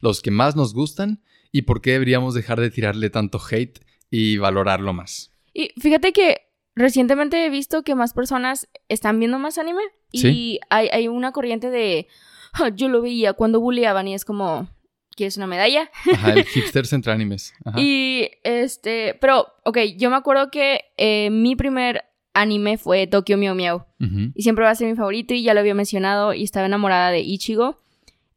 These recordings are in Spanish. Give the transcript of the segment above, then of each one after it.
los que más nos gustan y por qué deberíamos dejar de tirarle tanto hate y valorarlo más. Y fíjate que recientemente he visto que más personas están viendo más anime y Sí. hay, hay una corriente de "Ah, yo lo veía cuando bulleaban y es como ¿quieres una medalla? Ajá, el hipsters entre animes. Ajá. Y este, pero ok, yo me acuerdo que eh, mi primer anime fue Tokyo Meow Ujú. y siempre va a ser mi favorito y ya lo había mencionado y estaba enamorada de Ichigo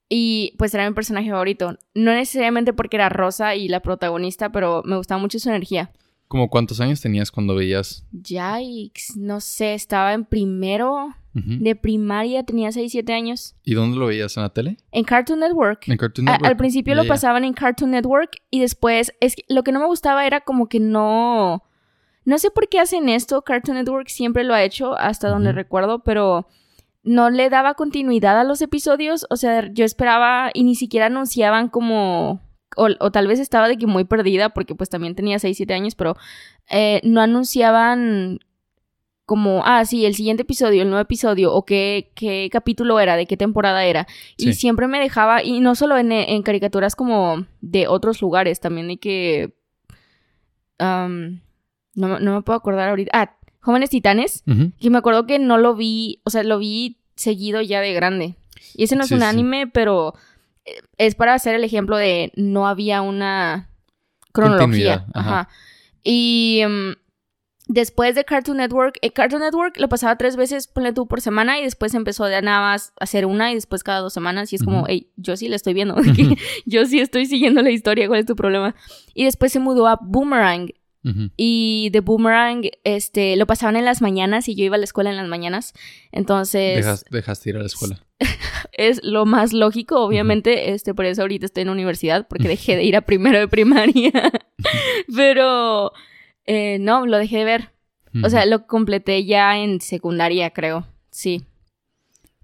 y pues era mi personaje favorito. No necesariamente porque era rosa y la protagonista, pero me gustaba mucho su energía. ¿Cómo cuántos años tenías cuando veías? Yikes, no sé, estaba en primero de primaria, tenía 6, 7 años. ¿Y dónde lo veías? ¿En la tele? En Cartoon Network. En Cartoon A- Network. al principio lo pasaban en Cartoon Network y después, es que lo que no me gustaba era como que no... No sé por qué hacen esto, Cartoon Network siempre lo ha hecho hasta donde recuerdo, pero no le daba continuidad a los episodios, o sea, yo esperaba y ni siquiera anunciaban como... O, o tal vez estaba de que muy perdida porque pues también tenía 6, 7 años, pero eh, no anunciaban como, ah, sí, el siguiente episodio, el nuevo episodio, o qué, qué capítulo era, de qué temporada era. Y siempre me dejaba, y no solo en, en caricaturas como de otros lugares, también de que... no, me- no me puedo acordar ahorita. Ah, Jóvenes Titanes, Ujú. que me acuerdo que no lo vi, o sea, lo vi seguido ya de grande. Y ese no es Sí, un sí. anime, pero eh, es para hacer el ejemplo de no había una cronología. Ajá. Ajá. Y mm, después de Cartoon Network, eh, Cartoon Network lo pasaba tres veces, ponle tú, por semana, y después empezó de nada más a hacer una y después cada dos semanas. Y es como, Ujú. hey, yo sí la estoy viendo. yo sí estoy siguiendo la historia, ¿cuál es tu problema? Y después se mudó a Boomerang. Y de Boomerang, este, lo pasaban en las mañanas y yo iba a la escuela en las mañanas. Entonces, Dejas, dejaste ir a la escuela. es lo más lógico, obviamente. Este, por eso ahorita estoy en la universidad, porque dejé de ir a primero de primaria. Pero, eh, no, lo dejé de ver. O sea, lo completé ya en secundaria, creo. Sí.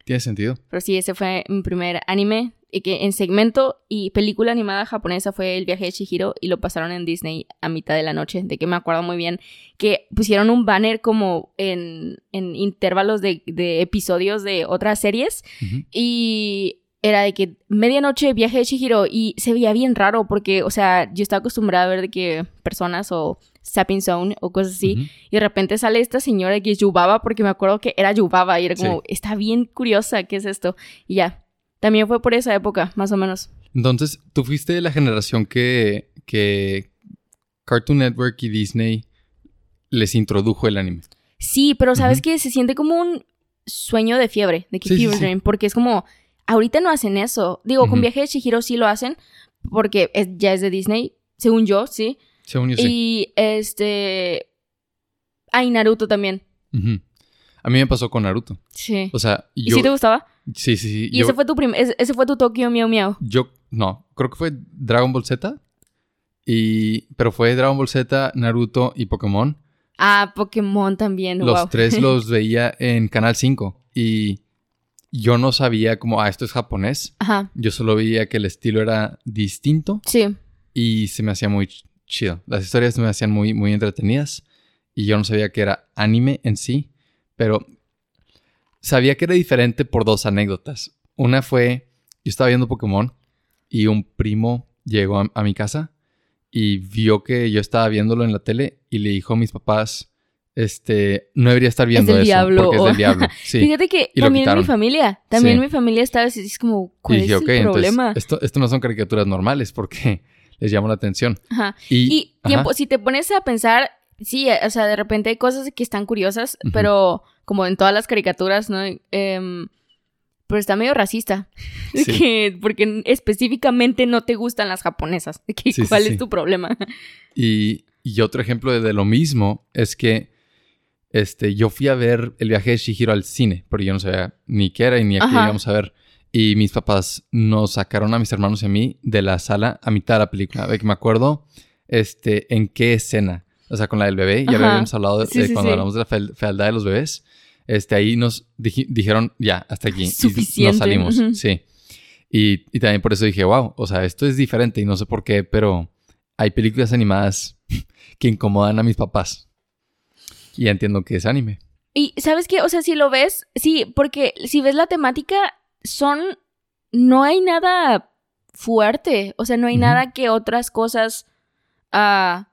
Tiene sentido. Pero sí, ese fue mi primer anime. Que en segmento y película animada japonesa fue El viaje de Chihiro y lo pasaron en Disney a mitad de la noche. De que me acuerdo muy bien que pusieron un banner como en, en intervalos de, de episodios de otras series y era de que medianoche viaje de Chihiro y se veía bien raro porque, o sea, yo estaba acostumbrada a ver de que personas o Sapping Zone o cosas así y de repente sale esta señora que es Yubaba porque me acuerdo que era Yubaba y era como, Sí. está bien curiosa, ¿qué es esto? Y ya, también fue por esa época, más o menos. Entonces, tú fuiste de la generación que, que Cartoon Network y Disney les introdujo el anime. Sí, pero sabes que se siente como un sueño de fiebre, de que Sí, fever sí. dream, porque es como, ahorita no hacen eso. Digo, con viaje de Chihiro sí lo hacen porque es- ya es de Disney, según yo, sí. Según yo sí. Y este. Ay, Naruto también. A mí me pasó con Naruto. Sí. O sea, ¿Y yo... si te gustaba? Sí, sí, sí. Y yo, ese fue tu ese, ese fue tu Tokyo Miau Miau. yo... No, creo que fue Dragon Ball Z. Y... Pero fue Dragon Ball Z, Naruto y Pokémon. Ah, Pokémon también. Los wow. tres los veía en Canal 5. Y yo no sabía como, ah, esto es japonés. Ajá. Yo solo veía que el estilo era distinto. Sí. y se me hacía muy ch- chido. Las historias me hacían muy, muy entretenidas y yo no sabía que era anime en sí, pero sabía que era diferente por dos anécdotas. Una fue, yo estaba viendo Pokémon y un primo llegó a, a mi casa y vio que yo estaba viéndolo en la tele y le dijo a mis papás, este, no debería estar viendo del eso diablo, porque es del diablo. Sí. Fíjate que Y también mi familia. También Sí. mi familia estaba así. Es como, Y ¿cuál dije, es el entonces problema? esto, esto no son caricaturas normales porque les llama la atención. Ajá. Y, Y ajá. tiempo, si te pones a pensar, sí, o sea, de repente hay cosas que están curiosas, pero como en todas las caricaturas, ¿no? Em, pero está medio racista. Sí. Que- porque específicamente no te gustan las japonesas. Que, Sí, sí, ¿Cuál sí. es tu problema? Y, y otro ejemplo de, de lo mismo es que este, yo fui a ver el viaje de Shihiro al cine, pero yo no sabía ni qué era y ni a qué Ajá. íbamos a ver. Y mis papás nos sacaron a mis hermanos y a mí de la sala a mitad de la película. De que me acuerdo este, en qué escena. O sea, con la del bebé. Ya habíamos hablado de, Sí, de sí, cuando sí. hablamos de la feal- fealdad de los bebés. Este, ahí nos dij- dijeron, ya, hasta aquí. Y Suficiente. nos salimos. Ujú. Sí. Y, y también por eso dije, wow, o sea, esto es diferente y no sé por qué, pero hay películas animadas que incomodan a mis papás. Y ya entiendo que es anime. Y ¿sabes qué? O sea, si lo ves, sí, porque si ves la temática, son... No hay nada fuerte. O sea, no hay Ujú. nada que otras cosas ah,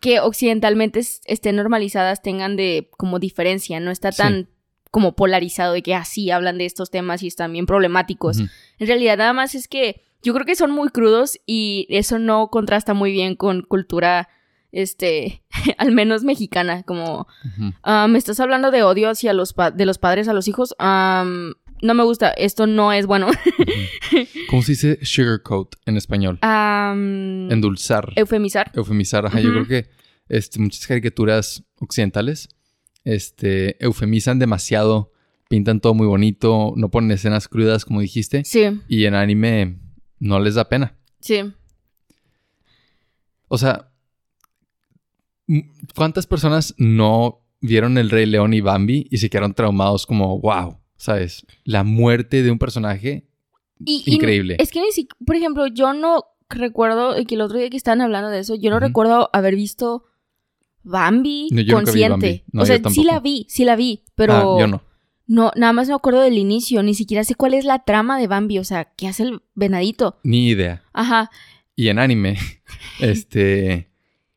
que occidentalmente es- estén normalizadas tengan de como diferencia. No está Sí. tan como polarizado de que así hablan de estos temas y están bien problemáticos. En realidad nada más es que yo creo que son muy crudos y eso no contrasta muy bien con cultura, este, al menos mexicana, como. Ah, me estás hablando de odio hacia los pa- de los padres a los hijos. No me gusta, esto no es bueno. ¿Cómo se dice sugarcoat en español? Endulzar. eufemizar. eufemizar. Ajá, Yo creo que este, muchas caricaturas occidentales este, eufemizan demasiado, pintan todo muy bonito, no ponen escenas crudas, como dijiste, Sí, y en anime no les da pena. sí. O sea, ¿cuántas personas no vieron El Rey León y Bambi y se quedaron traumados como, wow, ¿sabes? La muerte de un personaje Y, y Increíble. es que ni siquiera, por ejemplo, yo no recuerdo que el otro día que estaban hablando de eso, yo no recuerdo haber visto Bambi No, yo consciente. Bambi. No, o sea, yo sí la vi, sí la vi, pero Ah, yo no. no, nada más me acuerdo del inicio, ni siquiera sé cuál es la trama de Bambi, o sea, ¿qué hace el venadito? Ni idea. Ajá. Y en anime, este,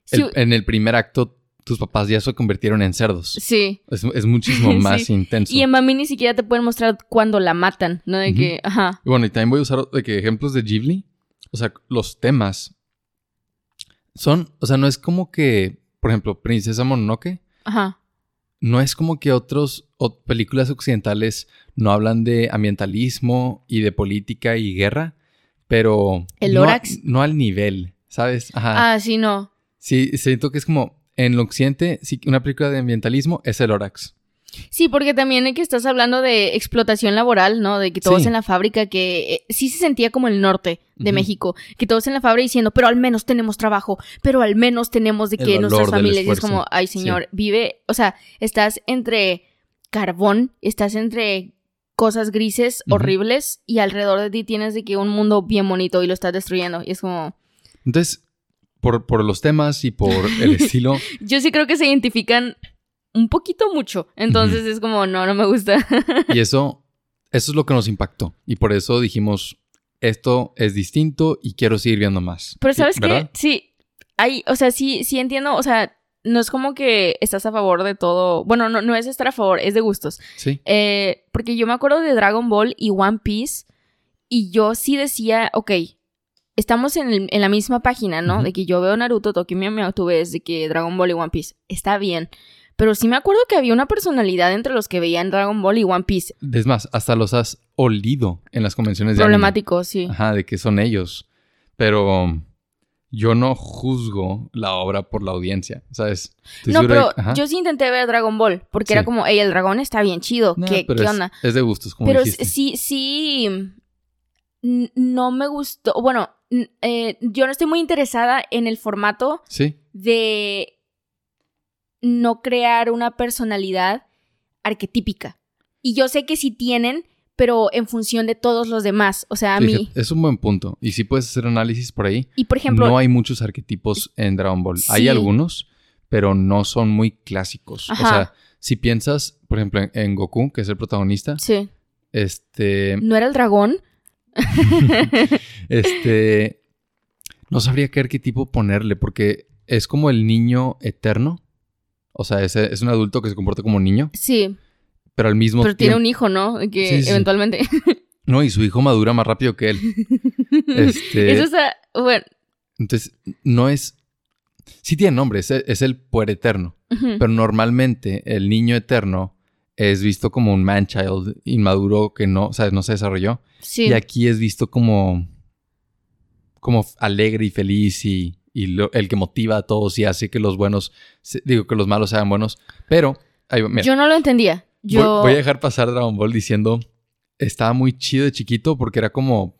Sí, en el primer acto, tus papás ya se convirtieron en cerdos. sí. Es, es muchísimo Sí. más intenso. Y en Bambi ni siquiera te pueden mostrar cuando la matan, ¿no? De que, ajá. Y bueno, y también voy a usar de que ejemplos de Ghibli. O sea, los temas son, o sea, no es como que, por ejemplo, Princesa Mononoke, Ajá. no es como que otros o películas occidentales no hablan de ambientalismo y de política y guerra, pero El no, a- no al nivel, ¿sabes? Ajá. Ah, sí, no. Sí, siento que es como en el occidente, una película de ambientalismo es el Lorax. Sí, porque también es que estás hablando de explotación laboral, ¿no? De que todos Sí. en la fábrica, que eh, sí se sentía como el norte de. México, que todos en la fábrica diciendo, pero al menos tenemos trabajo, pero al menos tenemos de que nuestras familias, y es como, ay señor, vive, o sea, estás entre carbón, estás entre cosas grises, horribles, y alrededor de ti tienes de que un mundo bien bonito y lo estás destruyendo. Y es como, Entonces, por, por los temas y por el estilo, yo sí creo que se identifican un poquito mucho, entonces es como, no, no me gusta. y eso, eso es lo que nos impactó. Y por eso dijimos, esto es distinto y quiero seguir viendo más. Pero ¿sabes qué? Sí, hay, o sea, sí, sí entiendo, o sea, no es como que estás a favor de todo, bueno, no, no es estar a favor, es de gustos. Sí. Eh, porque yo me acuerdo de Dragon Ball y One Piece y yo sí decía, ok, estamos en, el- en la misma página, ¿no? De que yo veo Naruto, Tokyo Mew Mew, tú ves de que Dragon Ball y One Piece, está bien. Pero sí me acuerdo que había una personalidad entre los que veían Dragon Ball y One Piece. Es más, hasta los has olido en las convenciones de anime. Problemático, sí. Ajá, de que son ellos. Pero yo no juzgo la obra por la audiencia, ¿sabes? Estoy No, pero de- yo sí intenté ver Dragon Ball, porque Sí. era como, hey, el dragón está bien chido, No, ¿qué, pero ¿qué es, onda? Es de gustos, como Pero dijiste. sí, sí, no me gustó, bueno, eh, yo no estoy muy interesada en el formato Sí, de no crear una personalidad arquetípica. Y yo sé que sí tienen, pero en función de todos los demás, o sea, a mí. fíjate, es un buen punto. Y si puedes hacer análisis por ahí. Y por ejemplo, no hay muchos arquetipos en Dragon Ball. Hay Sí. algunos, pero no son muy clásicos. Ajá. O sea, si piensas, por ejemplo, en, en Goku, que es el protagonista, sí, este, no era el dragón. este, no sabría qué arquetipo ponerle, porque es como el niño eterno. O sea, es, es un adulto que se comporta como niño, Sí, pero al mismo pero tiene tiempo... un hijo, ¿no? Que Sí, sí. eventualmente. No, y su hijo madura más rápido que él. Este, Eso está, bueno. Entonces, no es... Sí tiene nombre, es, es el puereterno. ujú. Pero normalmente el niño eterno es visto como un man-child inmaduro que no, o sea, no se desarrolló. Sí. Y aquí es visto como, como alegre y feliz y, y lo- el que motiva a todos y hace que los buenos, digo, que los malos sean buenos. Pero, ahí va, mira, Yo no lo entendía. voy- Yo. voy, a dejar pasar Dragon Ball diciendo estaba muy chido de chiquito porque era como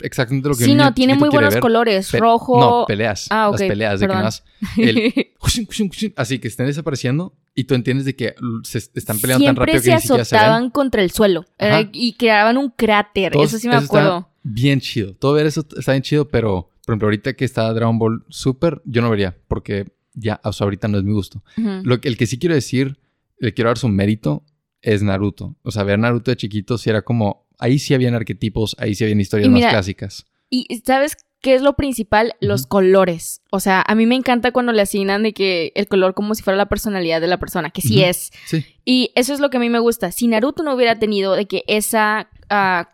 exactamente lo que un Sí, niño no, tiene muy buenos ver. colores. Pe- Rojo. No, peleas. Ah, ok, Las peleas de que más el así que estén desapareciendo y tú entiendes de que se están peleando tan rápido se que ni siquiera se azotaban contra el suelo. Ajá. y creaban un cráter. Todos- eso sí me acuerdo. Bien chido. Todo ver eso está bien chido, pero por ejemplo, ahorita que está Dragon Ball Super, yo no vería porque ya, o sea, ahorita no es mi gusto. Lo que, el que sí quiero decir, le quiero dar su mérito, es Naruto. O sea, ver Naruto de chiquito sí era como. Ahí sí habían arquetipos, ahí sí habían historias más clásicas. Y ¿sabes qué es lo principal? Los colores. O sea, a mí me encanta cuando le asignan de que el color como si fuera la personalidad de la persona, que sí es. Sí. Y eso es lo que a mí me gusta. Si Naruto no hubiera tenido de que esa ah,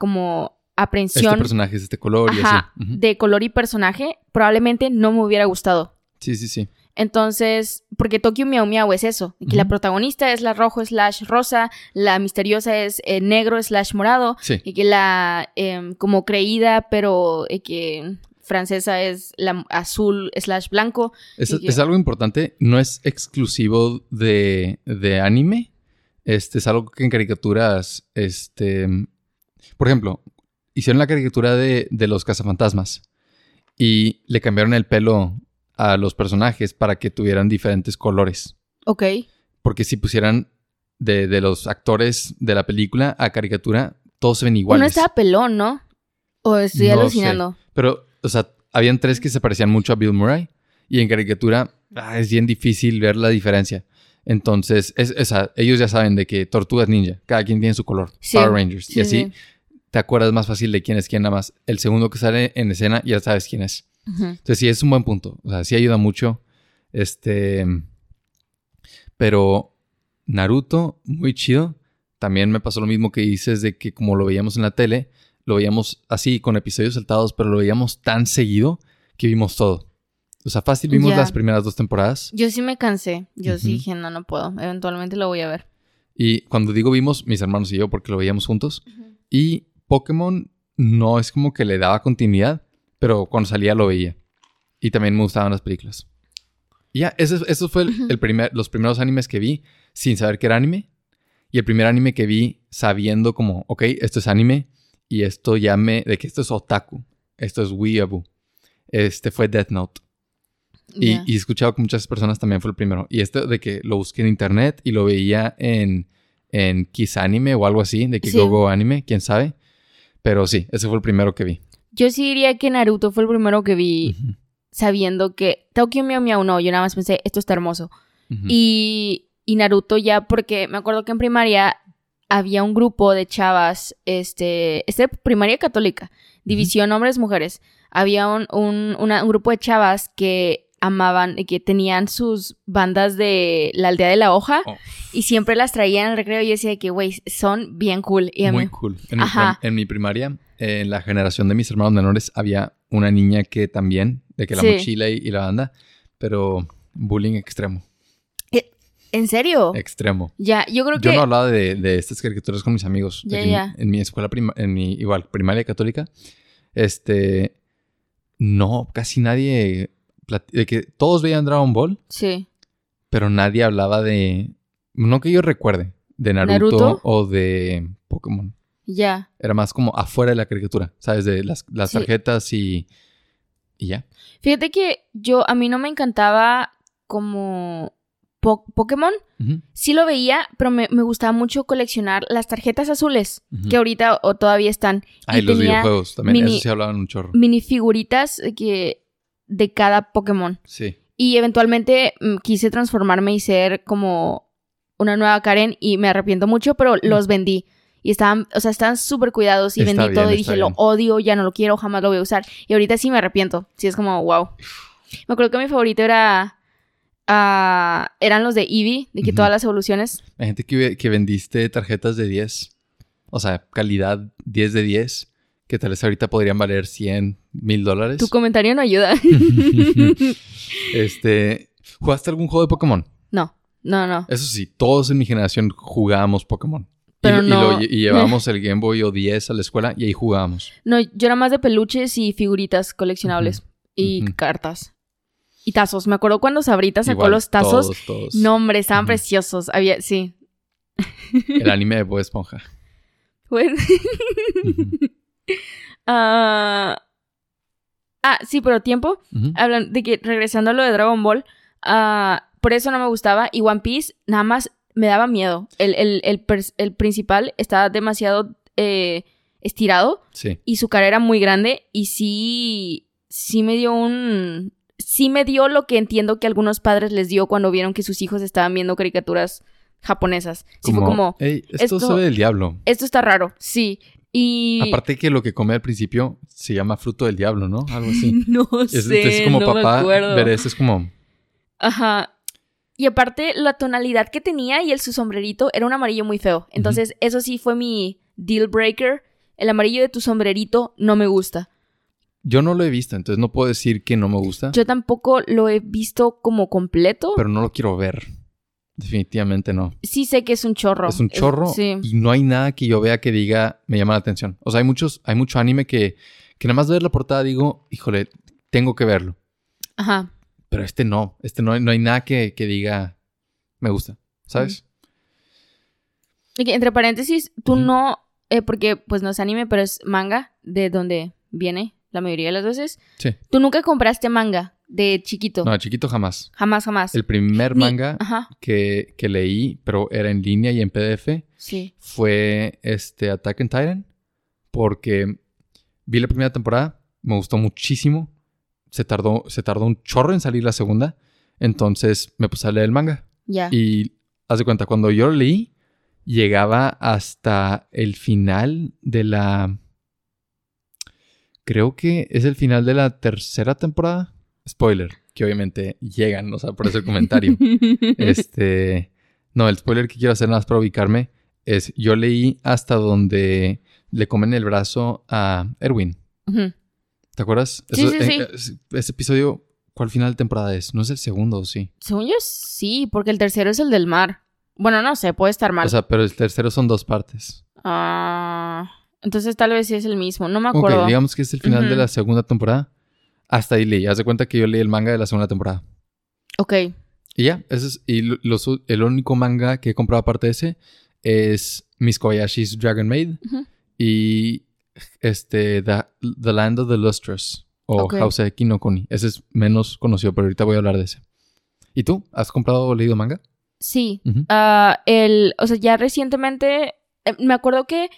Este aprensión personaje es este color y ajá, así. De color y personaje, probablemente no me hubiera gustado. Sí, sí, sí. Entonces, porque Tokyo Miau Miau es eso, que la protagonista es la rojo slash rosa, la misteriosa es eh, negro slash morado, Sí. y que la em, como creída pero eh, que francesa es la azul slash blanco. Es, que- es algo importante, no es exclusivo de, de anime. Este es algo que en caricaturas, este, por ejemplo, hicieron la caricatura de, de los cazafantasmas y le cambiaron el pelo a los personajes para que tuvieran diferentes colores. Ok. Porque si pusieran de, de los actores de la película a caricatura, todos se ven Uno iguales. estaba pelón, ¿no? O estoy No sé. alucinando. Pero, o sea, habían tres que se parecían mucho a Bill Murray. Y en caricatura ah, es bien difícil ver la diferencia. Entonces, es, ellos ya saben de que Tortugas Ninja, cada quien tiene su color. Sí, Power Rangers. sí, y así sí. Te acuerdas más fácil de quién es quién nada más. El segundo que sale en escena ya sabes quién es. Entonces, sí, es un buen punto. O sea, sí ayuda mucho. Este. Pero Naruto, muy chido. También me pasó lo mismo que dices de que como lo veíamos en la tele, lo veíamos así con episodios saltados, pero lo veíamos tan seguido que vimos todo. O sea, fácil vimos las primeras dos temporadas. Yo sí me cansé. Yo sí dije, no, no puedo. Eventualmente lo voy a ver. Y cuando digo vimos, mis hermanos y yo, porque lo veíamos juntos. Y Pokémon no es como que le daba continuidad, pero cuando salía lo veía. Y también me gustaban las películas. Y ya, eso, eso fue el, el primer, los primeros animes que vi sin saber que era anime. Y el primer anime que vi sabiendo como, ok, esto es anime y esto ya me, de que esto es otaku, esto es weeaboo. Este fue Death Note. Y, Ya. y he escuchado que muchas personas también fue el primero. Y esto de que lo busqué en internet y lo veía en, en Kiss Anime o algo así, de que Sí. Gogo Anime, quién sabe. Pero sí, ese fue el primero que vi. Yo sí diría que Naruto fue el primero que vi sabiendo que Tokyo Miau Miau no. Yo nada más pensé, esto está hermoso. Y, y Naruto ya, porque me acuerdo que en primaria había un grupo de chavas, este, este primaria católica, división hombres-mujeres. Había un, un, una- un grupo de chavas que amaban, y que tenían sus bandas de la aldea de la hoja Oh. y siempre las traían al recreo y yo decía que, güey, son bien cool. Y a Muy mí- cool. En mi, Ajá. prim- en mi primaria, en la generación de mis hermanos menores, había una niña que también, de que la Sí. mochila y, y la banda, pero bullying extremo. ¿En serio? Extremo. Ya, yo creo Yo que... no hablaba de, de estas caricaturas con mis amigos. Ya, en- ya. En, mi escuela, prima- en mi igual, primaria católica, este, no, casi nadie, de que todos veían Dragon Ball, Sí. pero nadie hablaba de, no que yo recuerde, de Naruto, ¿Naruto? o de Pokémon. Ya. Era más como afuera de la caricatura, ¿sabes? De las, las Sí. tarjetas y, y ya. Fíjate que yo, a mí no me encantaba como Po- Pokémon. Sí lo veía, pero me, me gustaba mucho coleccionar las tarjetas azules, que ahorita o todavía están. Ah, y los videojuegos también, mini- eso sí hablaban un chorro. minifiguritas que de cada Pokémon. Sí. Y eventualmente mm, quise transformarme y ser como una nueva Karen y me arrepiento mucho, pero los vendí. Y estaban, o sea, estaban súper cuidados y Está vendí bien, todo y dije, lo odio, ya no lo quiero, jamás lo voy a usar. Y ahorita sí me arrepiento. Sí, es como, wow. Me acuerdo que mi favorito era... ah, eran los de Eevee, de que todas las evoluciones. Hay gente que, que vendiste tarjetas de 10. O sea, calidad 10 de 10. Que tal vez ahorita podrían valer 100 mil dólares. Tu comentario no ayuda. este. ¿Jugaste algún juego de Pokémon? no, no, no. Eso sí, todos en mi generación jugábamos Pokémon. Y- Pero y, no- lo- y llevábamos el Game Boy o 10 a la escuela y ahí jugábamos. No, yo era más de peluches y figuritas coleccionables. Y cartas. Y tazos. Me acuerdo cuando Sabrita sacó Igual, los tazos. Todos, todos. No, hombre, estaban preciosos. Había, sí. El anime de Bob Esponja. Bueno. Ah, ah, sí, pero tiempo. Hablan de que regresando a lo de Dragon Ball, ah, por eso no me gustaba. Y One Piece nada más me daba miedo. El, el, el, principal estaba demasiado eh, estirado Sí. y su cara era muy grande. Y sí, sí me dio un. Sí me dio lo que entiendo que algunos padres les dio cuando vieron que sus hijos estaban viendo caricaturas japonesas. Sí, fue como. "Ey, esto, esto- se ve del diablo. Esto está raro, sí. Y. Aparte que lo que come al principio se llama fruto del diablo, ¿no? Algo así. no Es, sé. entonces como no me papá, acuerdo. ver eso es como... Ajá. Y aparte, la tonalidad que tenía y el su sombrerito era un amarillo muy feo. Entonces, eso sí fue mi deal breaker. El amarillo de tu sombrerito no me gusta. Yo no lo he visto, entonces no puedo decir que no me gusta, Yo tampoco lo he visto como completo. pero no lo quiero ver. Definitivamente no. sí sé que es un chorro. Es un chorro sí. y no hay nada que yo vea que diga me llama la atención. O sea, hay muchos, hay mucho anime que, que nada más ver la portada digo, híjole, tengo que verlo. Ajá. Pero este no, este no, no hay nada que, que diga me gusta, ¿sabes? Y que, entre paréntesis, tú no. eh, porque, pues no es anime, pero es manga, de donde viene la mayoría de las veces. Sí. Tú nunca compraste manga de chiquito. No, de chiquito jamás. Jamás, jamás. El primer manga que, que leí, pero era en línea y en PDF, Sí. fue este Attack on Titan. Porque vi la primera temporada, me gustó muchísimo. Se tardó, se tardó un chorro en salir la segunda. Entonces me puse a leer el manga. Ya. Y haz de cuenta, cuando yo lo leí, llegaba hasta el final de la. Creo que es el final de la tercera temporada. Spoiler, que obviamente llegan, o sea, por eso el comentario. este. No, el spoiler que quiero hacer nada más para ubicarme es: yo leí hasta donde le comen el brazo a Erwin. ¿Te acuerdas? Sí, sí, sí. eh, es- ese episodio, ¿cuál final de temporada es? ¿No es el segundo o sí? Según yo, sí, porque el tercero es el del mar. Bueno, no sé, puede estar mal. O sea, pero el tercero son dos partes. Ah, entonces tal vez sí es el mismo. No me acuerdo. Ok, digamos que es el final de la segunda temporada. Hasta ahí leí. Haz de cuenta que yo leí el manga de la segunda temporada. Ok. Y ya, ese es. Y lo- los- el único manga que he comprado aparte de ese es Miss Kobayashi's Dragon Maid y este The, The Land of the Lustrous o Ok. Houseki no Kuni. Ese es menos conocido, pero ahorita voy a hablar de ese. ¿Y tú? ¿Has comprado o leído manga? Sí. Ah, el, o sea, ya recientemente, eh, me acuerdo que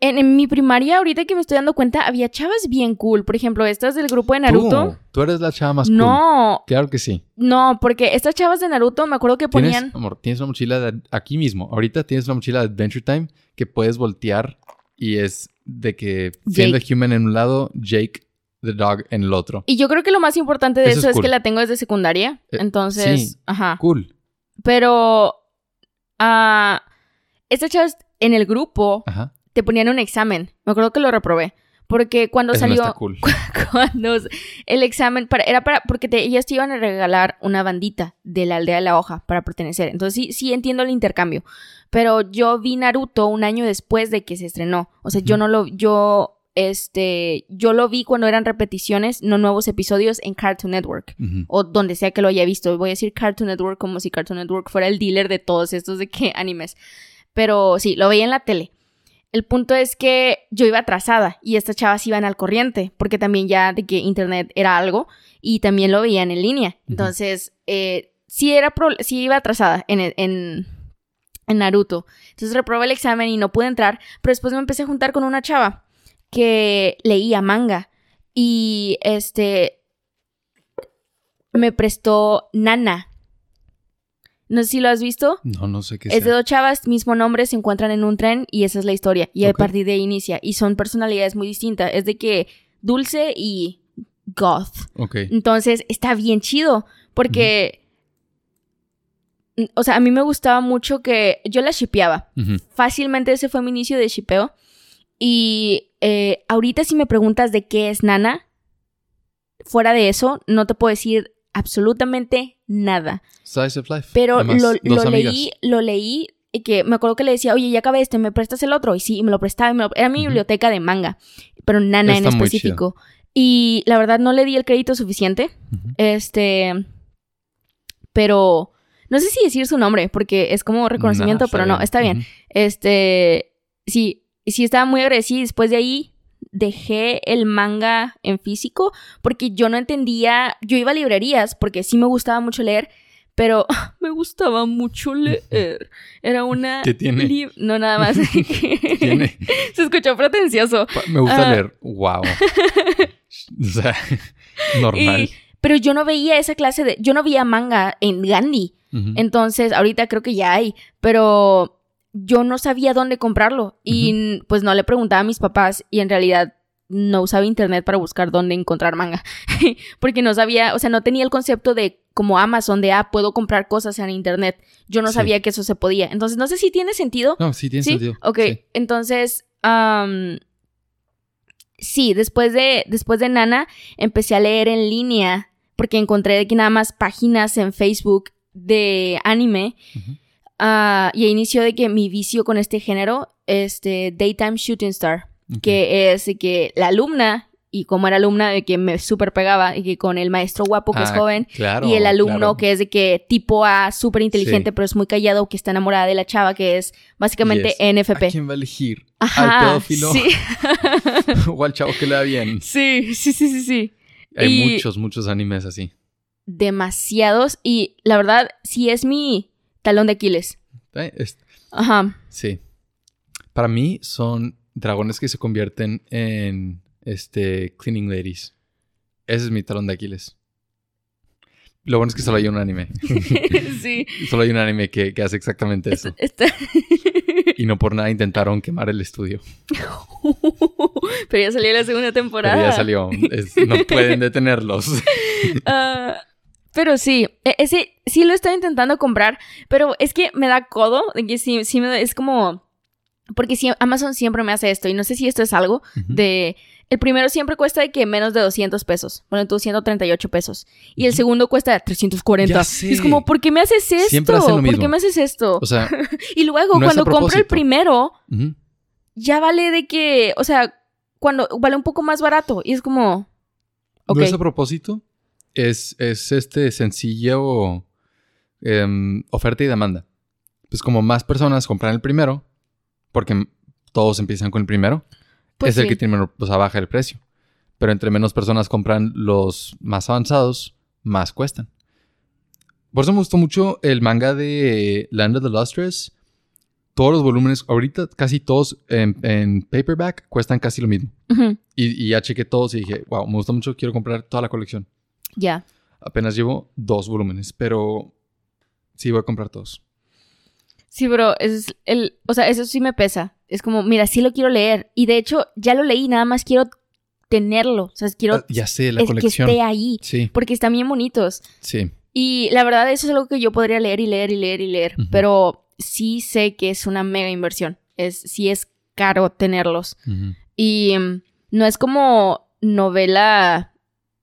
en, en mi primaria, ahorita que me estoy dando cuenta, había chavas bien cool. Por ejemplo, estas del grupo de Naruto. Tú, tú eres la chava más cool. No, Claro que sí. no, porque estas chavas de Naruto, me acuerdo que Tienes, ponían... amor, tienes una mochila de aquí mismo. Ahorita tienes una mochila de Adventure Time que puedes voltear y es de que Finn the Human en un lado, Jake the Dog en el otro. Y yo creo que lo más importante de Eso eso, es cool. que la tengo desde secundaria. Eh, Entonces, sí. ajá. Cool. Pero ah, estas chavas en el grupo Ajá. Te ponían un examen. Me acuerdo que lo reprobé. Porque cuando Eso no salió. está cool. cuando el examen para, era para. Porque te- ellas te iban a regalar una bandita de la aldea de la hoja para pertenecer. Entonces sí, sí entiendo el intercambio. Pero yo vi Naruto un año después de que se estrenó. O sea, yo no lo. Yo. Este. Yo lo vi cuando eran repeticiones, no nuevos episodios en Cartoon Network o donde sea que lo haya visto. Voy a decir Cartoon Network como si Cartoon Network fuera el dealer de todos estos de qué animes. Pero sí, lo veía en la tele. El punto es que yo iba atrasada y estas chavas iban al corriente, porque también ya de que internet era algo y también lo veían en línea. Entonces, eh, sí, era pro- sí iba atrasada en, en, en Naruto. Entonces reprobé el examen y no pude entrar, pero después me empecé a juntar con una chava que leía manga y este me prestó Nana. No sé si lo has visto. No, no sé qué Es de sea. dos chavas, mismo nombre, se encuentran en un tren y esa es la historia. Y a partir de ahí inicia. Y son personalidades muy distintas. Es de que dulce y goth. Ok. Entonces está bien chido. Porque. O sea, a mí me gustaba mucho que. Yo la shipeaba. Fácilmente ese fue mi inicio de shipeo. Y eh, ahorita, si me preguntas de qué es Nana, fuera de eso, no te puedo decir absolutamente nada. Size of Life. Pero Además, lo, lo leí, lo leí y que me acuerdo que le decía, oye, ya acabé este, ¿me prestas el otro? Y sí, y me lo prestaba. y me lo- Era mi biblioteca de manga, pero nana en Está específico. Y la verdad no le di el crédito suficiente. Este, pero no sé si decir su nombre, porque es como reconocimiento, Nah, pero no, está bien. Este, sí, sí estaba muy agradecida. Y después de ahí dejé el manga en físico porque yo no entendía, yo iba a librerías porque sí me gustaba mucho leer, pero me gustaba mucho leer. Era una... ¿Qué tiene? No, nada más. tiene? Se escuchó pretencioso. Me gusta Ah. leer. Wow. o sea, normal. Y- pero yo no veía esa clase de... Yo no veía manga en Gandhi. Entonces, ahorita creo que ya hay, pero yo no sabía dónde comprarlo y pues no le preguntaba a mis papás y en realidad no usaba internet para buscar dónde encontrar manga, porque no sabía, o sea, no tenía el concepto de como Amazon de, ah, puedo comprar cosas en internet. Yo no Sí. sabía que eso se podía. Entonces, no sé si tiene sentido. No, sí tiene ¿Sí? sentido. Ok, Sí. entonces, am, sí, después de, después de Nana, empecé a leer en línea porque encontré que nada más páginas en Facebook de anime. Ah, y inició de que mi vicio con este género, este, Daytime Shooting Star, que es de que la alumna, y como era alumna de que me súper pegaba, y que con el maestro guapo que es Ah, joven, Claro. y el alumno claro. que es de que tipo A, súper inteligente, Sí. pero es muy callado, que está enamorada de la chava, que es básicamente Yes. NFP. ¿A quién va a elegir? Ajá, ¿Al pedófilo Sí, o al chavo que le da bien? sí, sí, sí, sí, sí. Hay Y- muchos, muchos animes así. Demasiados y la verdad sí es mi talón de Aquiles. Eh, Ajá. Sí. Para mí son dragones que se convierten en este cleaning ladies. Ese es mi talón de Aquiles. Lo bueno es que solo hay un anime. sí. solo hay un anime que, que hace exactamente eso. Está- Y no por nada intentaron quemar el estudio. Pero ya salió la segunda temporada. Pero ya salió. Es- no pueden detenerlos. Ah, pero sí, e- ese sí lo estoy intentando comprar, pero es que me da codo, de que sí, sí me da- es como porque sí, Amazon siempre me hace esto y no sé si esto es algo de el primero siempre cuesta de que menos de 200 pesos, bueno, tú 138 pesos y el segundo cuesta 340. Ya sé. Y es como, ¿por qué me haces esto? Siempre hacen lo ¿Por qué me haces esto? O sea, y luego no cuando compro el primero ya vale de que, o sea, cuando vale un poco más barato y es como ok. no es a propósito. Es, es este sencillo em, oferta y demanda. Pues como más personas compran el primero, porque todos empiezan con el primero, Pues es el que tiene o sea, baja el precio. Pero entre menos personas compran los más avanzados, más cuestan. Por eso me gustó mucho el manga de Land of the Lustrous. Todos los volúmenes, ahorita casi todos en, en paperback cuestan casi lo mismo. Ujú, Y, y ya chequé todos y dije, wow, me gusta mucho, quiero comprar toda la colección. Ya. Apenas llevo dos volúmenes, pero sí voy a comprar todos. Sí, bro, es el, o sea, eso sí me pesa. Es como, mira, sí lo quiero leer. Y de hecho, ya lo leí, nada más quiero tenerlo. O sea, quiero Ah, ya sé, la es colección. que esté ahí. Sí, Porque están bien bonitos. sí. Y la verdad, eso es algo que yo podría leer y leer y leer y leer. Pero sí sé que es una mega inversión. Es, sí es caro tenerlos. Y mm, no es como novela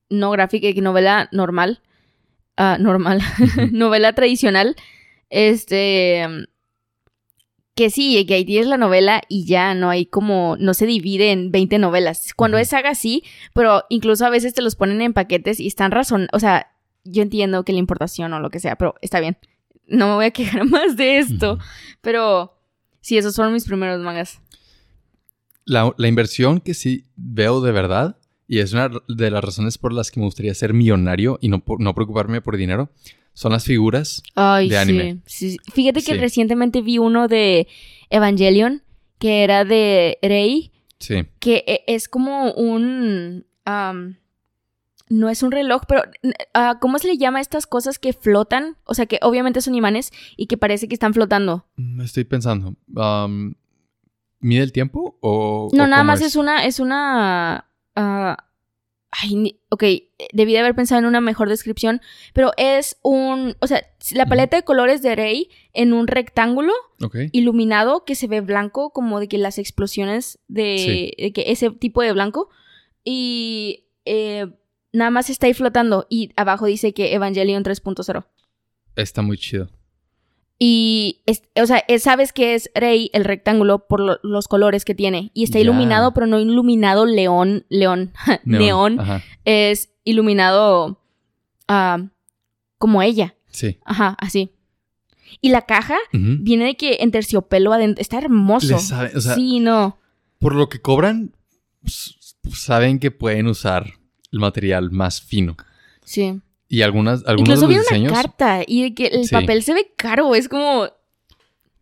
no gráfica, que novela normal. Ah, normal. novela tradicional. Este. Que sí, que ahí tienes la novela y ya no hay como. No se divide en 20 novelas. Cuando es saga, sí, pero incluso a veces te los ponen en paquetes y están razón. O sea, yo entiendo que la importación o lo que sea, pero está bien. No me voy a quejar más de esto. Pero sí, esos fueron mis primeros mangas. La, la inversión que sí veo de verdad, y es una de las razones por las que me gustaría ser millonario y no, no preocuparme por dinero, son las figuras. Ay, de anime. sí. Fíjate que Sí. recientemente vi uno de Evangelion, que era de Rey, Sí. que e- es como un... no es un reloj, pero ah, ¿cómo se le llama a estas cosas que flotan? O sea, que obviamente son imanes y que parece que están flotando. Mm, Estoy pensando. um, ¿Mide el tiempo o.? No, o nada más es, una... Es una ah, ay, ok, debí de haber pensado en una mejor descripción, pero es un... O sea, la paleta de colores de Rey en un rectángulo iluminado que se ve blanco, como de que las explosiones de, de que ese tipo de blanco. Y eh, nada más está ahí flotando. Y abajo dice que Evangelion 3.0. Está muy chido. Y, es- o sea, es- sabes que es Rey el rectángulo por lo- los colores que tiene. Y está iluminado, pero no iluminado león, león, neón. Es iluminado ah, como ella. Sí. Ajá, así. Y la caja viene de que en terciopelo adentro. Está hermoso. Le sabe- o sea, sí, no. Por lo que cobran, s- saben que pueden usar el material más fino. Sí. Y algunas, algunos Incluso de una carta y de que el Sí. papel se ve caro. Es como.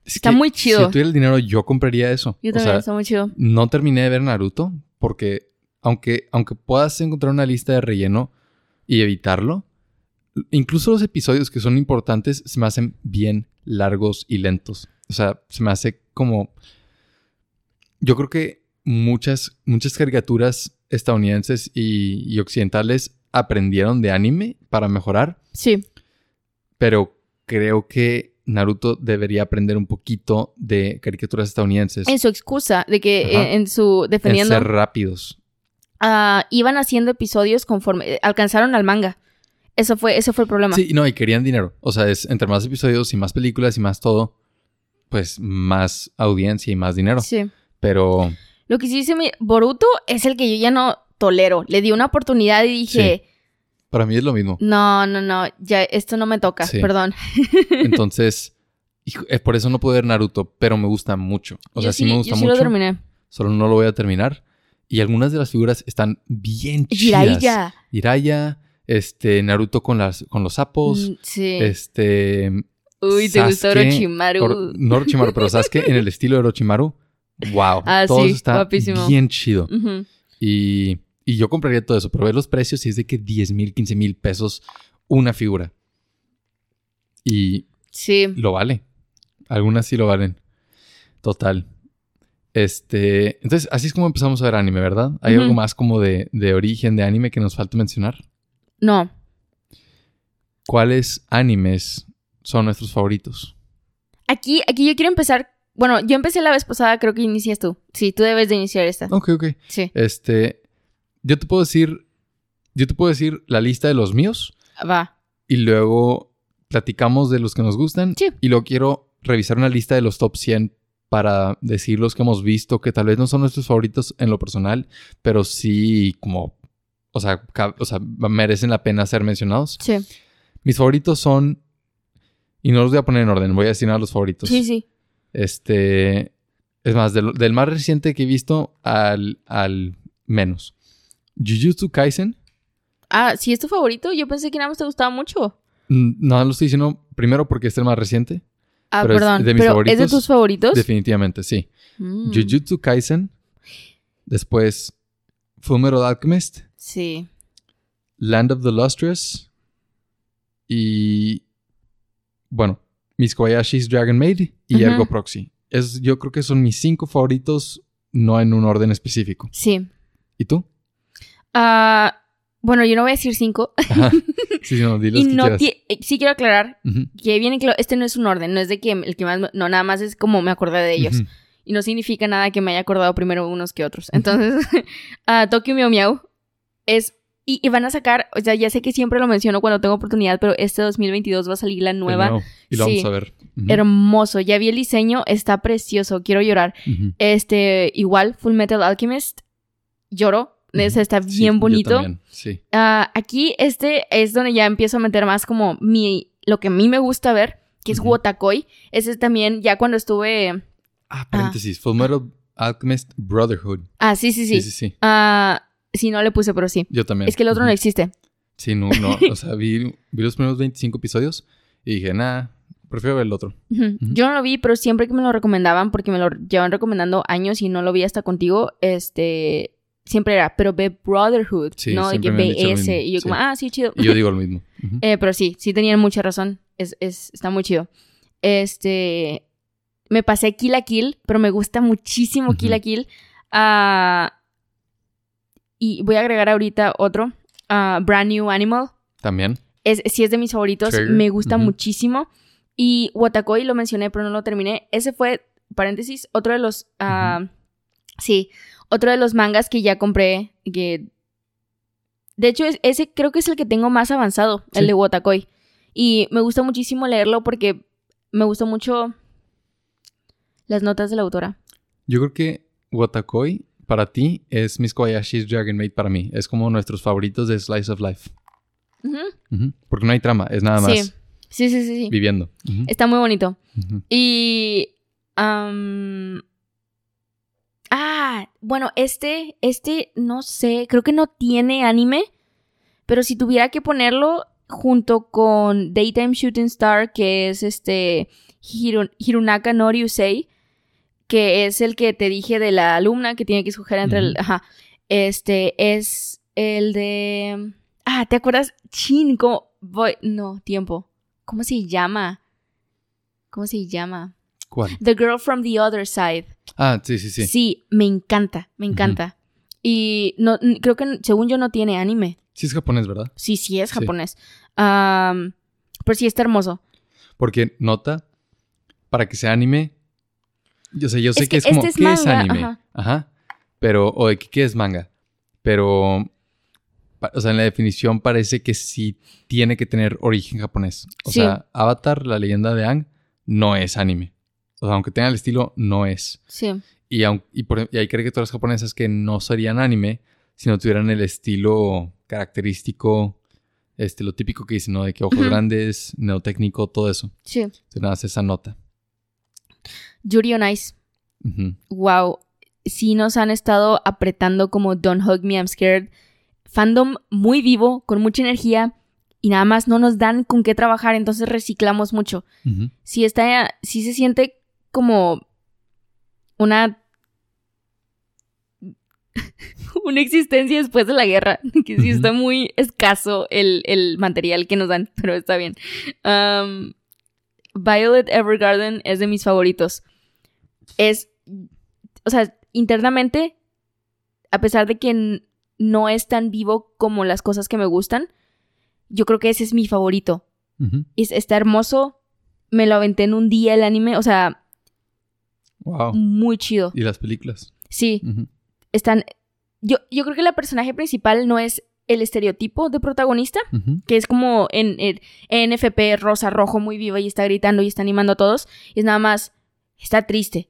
es está muy chido. Si yo tuviera el dinero, yo compraría eso. Yo O también, sea, está muy chido. no terminé de ver Naruto porque aunque, aunque puedas encontrar una lista de relleno y evitarlo, incluso los episodios que son importantes se me hacen bien largos y lentos. O sea, se me hace como... Yo creo que muchas, muchas caricaturas estadounidenses y, y occidentales aprendieron de anime para mejorar, Sí. pero creo que Naruto debería aprender un poquito de caricaturas estadounidenses. En su excusa de que Ajá. eh, en su. en defendiendo. ser rápidos. iban haciendo episodios conforme. eh, alcanzaron al manga. Eso fue, ese fue el problema. Sí, no, y querían dinero. O sea, es entre más episodios y más películas y más todo, pues más audiencia y más dinero. Sí. Pero Lo que sí dice mi. Boruto es el que yo ya no tolero. Le di una oportunidad y dije. para mí es lo mismo. No, no, no. Ya, esto no me toca. Sí. Perdón. Entonces, hijo, por eso no puedo ver Naruto, pero me gusta mucho. O sea, Yo sí, me gusta yo sí mucho. lo terminé. Solo no lo voy a terminar. Y algunas de las figuras están bien chidas. Jiraiya. Jiraiya, este, Naruto con, las, con los sapos, Mm, Sí. este... Uy, te gustó Orochimaru. Or- no Orochimaru, pero Sasuke en el estilo de Orochimaru. Wow. Ah, todo sí, está guapísimo. bien chido. Y, y yo compraría todo eso, pero ver los precios y es de que 10 mil, 15 mil pesos una figura. Y Sí. lo vale. Algunas sí lo valen. Total. Este. Entonces, así es como empezamos a ver anime, ¿verdad? ¿Hay algo más como de, de origen de anime que nos falta mencionar? No. ¿Cuáles animes son nuestros favoritos? Aquí, aquí yo quiero empezar. Bueno, yo empecé la vez pasada, creo que inicias tú. Sí, tú debes de iniciar esta. Ok, ok. Sí. Este. Yo te puedo decir. Yo te puedo decir la lista de los míos. Va. y luego platicamos de los que nos gustan. Sí. Y luego quiero revisar una lista de los top 100 para decir los que hemos visto, que tal vez no son nuestros favoritos en lo personal, pero sí como, o sea, o sea, merecen la pena ser mencionados. Sí. Mis favoritos son, y no los voy a poner en orden, voy a decir a los favoritos. Sí, sí. Este, es más, del, del más reciente que he visto al, al menos. Jujutsu Kaisen. Ah, si es tu favorito, yo pensé que nada más te gustaba mucho. No lo estoy diciendo primero porque es el más reciente. Ah, Pero es perdón. de mis pero ¿es de favoritos. tus favoritos? Definitivamente, sí. Mm, Jujutsu Kaisen. Después, Fullmetal Alchemist. Sí. Land of the Lustrous. Y. Bueno, Mis Kobayashi's Dragon Maid y Ujú. Ergo Proxy. Es, yo creo que son mis cinco favoritos, no en un orden específico. Sí. ¿Y tú? Ah, bueno, yo no voy a decir cinco. Ajá. Sí, no, di los y que no eh, sí quiero aclarar Ujú, que viene claro, este no es un orden, no es de que el que más, no, nada más es como me acordé de ellos. Y no significa nada que me haya acordado primero unos que otros. Entonces, a Tokyo Miau Miau es... Y, y van a sacar, o sea, ya sé que siempre lo menciono cuando tengo oportunidad, pero este 2022 va a salir la nueva. nuevo, Y lo Sí. vamos a ver. Hermoso. Ya vi el diseño, está precioso, quiero llorar. Este, igual, Full Metal Alchemist, lloro. Ese está Sí, bien yo bonito. también, Sí. Ah, aquí este es donde ya empiezo a meter más como mi lo que a mí me gusta ver, que es Ujú. Wotakoi. Ese es también ya cuando estuve Ah, paréntesis. Fullmetal Alchemist Brotherhood. Ah, sí, sí, sí. Sí, sí, sí. Ah, sí, no le puse, pero sí. Yo también. Es que el otro no existe. Sí, no, no. O sea, vi, vi los primeros 25 episodios y dije, nah, prefiero ver el otro. Ujú. Yo no lo vi, pero siempre que me lo recomendaban, porque me lo llevan recomendando años y no lo vi hasta contigo, este siempre era, pero ve Brotherhood, Sí, ¿no? Han ve ese. Y yo sí. como, ah, sí, chido. Y yo digo lo mismo. Eh, pero sí, sí tenían mucha razón. Es, es, está muy chido. Este. Me pasé Kill a Kill, pero me gusta muchísimo Kill a. Kill. Ah, y voy a agregar ahorita otro. ah, Brand New Animal. También. Es, sí es de mis favoritos. Trigger, Me gusta muchísimo. Y Watakoi lo mencioné, pero no lo terminé. Ese fue, paréntesis, otro de los. ah, Sí, otro de los mangas que ya compré. Que. De hecho, es- ese creo que es el que tengo más avanzado, el de Watakoi. Y me gusta muchísimo leerlo porque me gustó mucho las notas de la autora. Yo creo que Watakoi para ti es Miss Kobayashi's Dragon Maid para mí. Es como nuestros favoritos de Slice of Life. Porque no hay trama, es nada más Sí. Sí, sí, sí, sí. viviendo. Está muy bonito. Y. Ah, bueno, este, este, no sé, creo que no tiene anime, pero si tuviera que ponerlo junto con Daytime Shooting Star, que es este Hirunaka no Ryusei, que es el que te dije de la alumna que tiene que escoger entre el, ajá, este es el de, ah, ¿te acuerdas? Chin, ¿cómo? Voy, no, tiempo. ¿Cómo se llama? ¿Cómo se llama? ¿Cuál? The Girl from the Other Side. Ah, sí, sí, sí. Sí, me encanta, me encanta. Y no, creo que según yo no tiene anime. Sí es japonés, ¿verdad? Sí, sí es Sí. japonés. Am, pero sí está hermoso. Porque nota, para que sea anime, yo sé, yo sé Es que, que es como, este es ¿qué es manga, anime? ajá. Ajá. Pero, o de ¿qué es manga? Pero, o sea, en la definición parece que sí tiene que tener origen japonés. O Sí. sea, Avatar, la leyenda de Aang, no es anime. O sea, aunque tenga el estilo, no es. Sí. Y, aun- y, por- y hay caricaturas japonesas que no serían anime si no tuvieran el estilo característico, este, lo típico que dicen, ¿no? De que ojos grandes, neotécnico, todo eso. Sí. Entonces, nada, más esa nota. Yuri on Ice. Ujú. Wow. Sí nos han estado apretando como Don't Hug Me, I'm Scared. Fandom muy vivo, con mucha energía. Y nada más no nos dan con qué trabajar, entonces reciclamos mucho. Ujú. sí está, sí se siente como una una existencia después de la guerra, que sí está muy escaso el, el material que nos dan, pero está bien. Um, Violet Evergarden es de mis favoritos. Es, o sea, internamente, a pesar de que no es tan vivo como las cosas que me gustan, yo creo que ese es mi favorito Ujú. es- está hermoso. Me lo aventé en un día el anime. O sea, Wow. muy chido. Y las películas. Sí, están. Yo, yo creo que la personaje principal no es el estereotipo de protagonista, que es como en, en NFP rosa, rojo, muy viva y está gritando y está animando a todos. Es nada más. Está triste.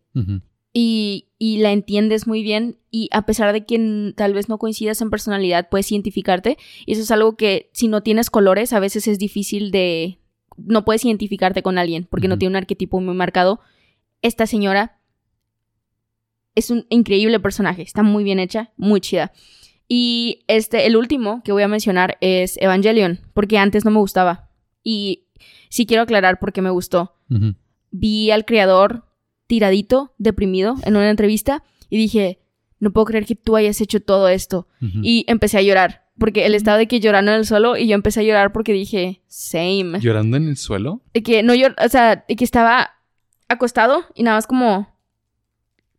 Y, y la entiendes muy bien. Y a pesar de que tal vez no coincidas en personalidad, puedes identificarte. Y eso es algo que, si no tienes colores, a veces es difícil de. No puedes identificarte con alguien porque no tiene un arquetipo muy marcado. Esta señora es un increíble personaje. Está muy bien hecha, muy chida. Y este, el último que voy a mencionar es Evangelion, porque antes no me gustaba. Y sí quiero aclarar por qué me gustó vi al creador tiradito, deprimido, en una entrevista y dije, no puedo creer que tú hayas hecho todo esto. Y empecé a llorar, porque él estaba de que llorando en el suelo y yo empecé a llorar porque dije, same. ¿Llorando en el suelo? De que no llor, o sea, de que estaba acostado y nada más como,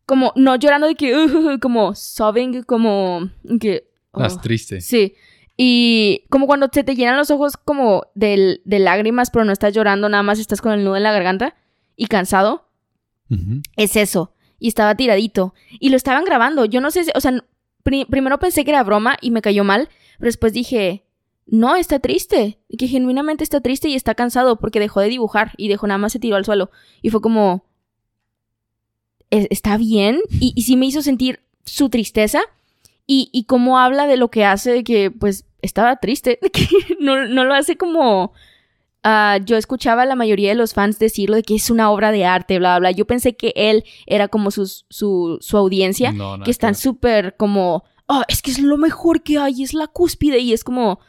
como, no llorando de que, "Uh", como sobbing, como que... oh. Más triste. Sí. Y como cuando se te llenan los ojos como del- de lágrimas, pero no estás llorando, nada más estás con el nudo en la garganta y cansado. Es eso. Y estaba tiradito. Y lo estaban grabando. Yo no sé si, o sea, pri- primero pensé que era broma y me cayó mal, pero después dije, no, está triste. Y que genuinamente está triste y está cansado porque dejó de dibujar y dejó nada más se tiró al suelo. Y fue como, "¿Es- ¿está bien? Y, y sí me hizo sentir su tristeza y, y cómo habla de lo que hace, de que pues estaba triste, de que no, no lo hace como... ah, yo escuchaba a la mayoría de los fans decirlo de que es una obra de arte, bla, bla. bla. Yo pensé que él era como sus- su, su audiencia, No, que están súper como, oh, es que es lo mejor que hay, es la cúspide. Y es como,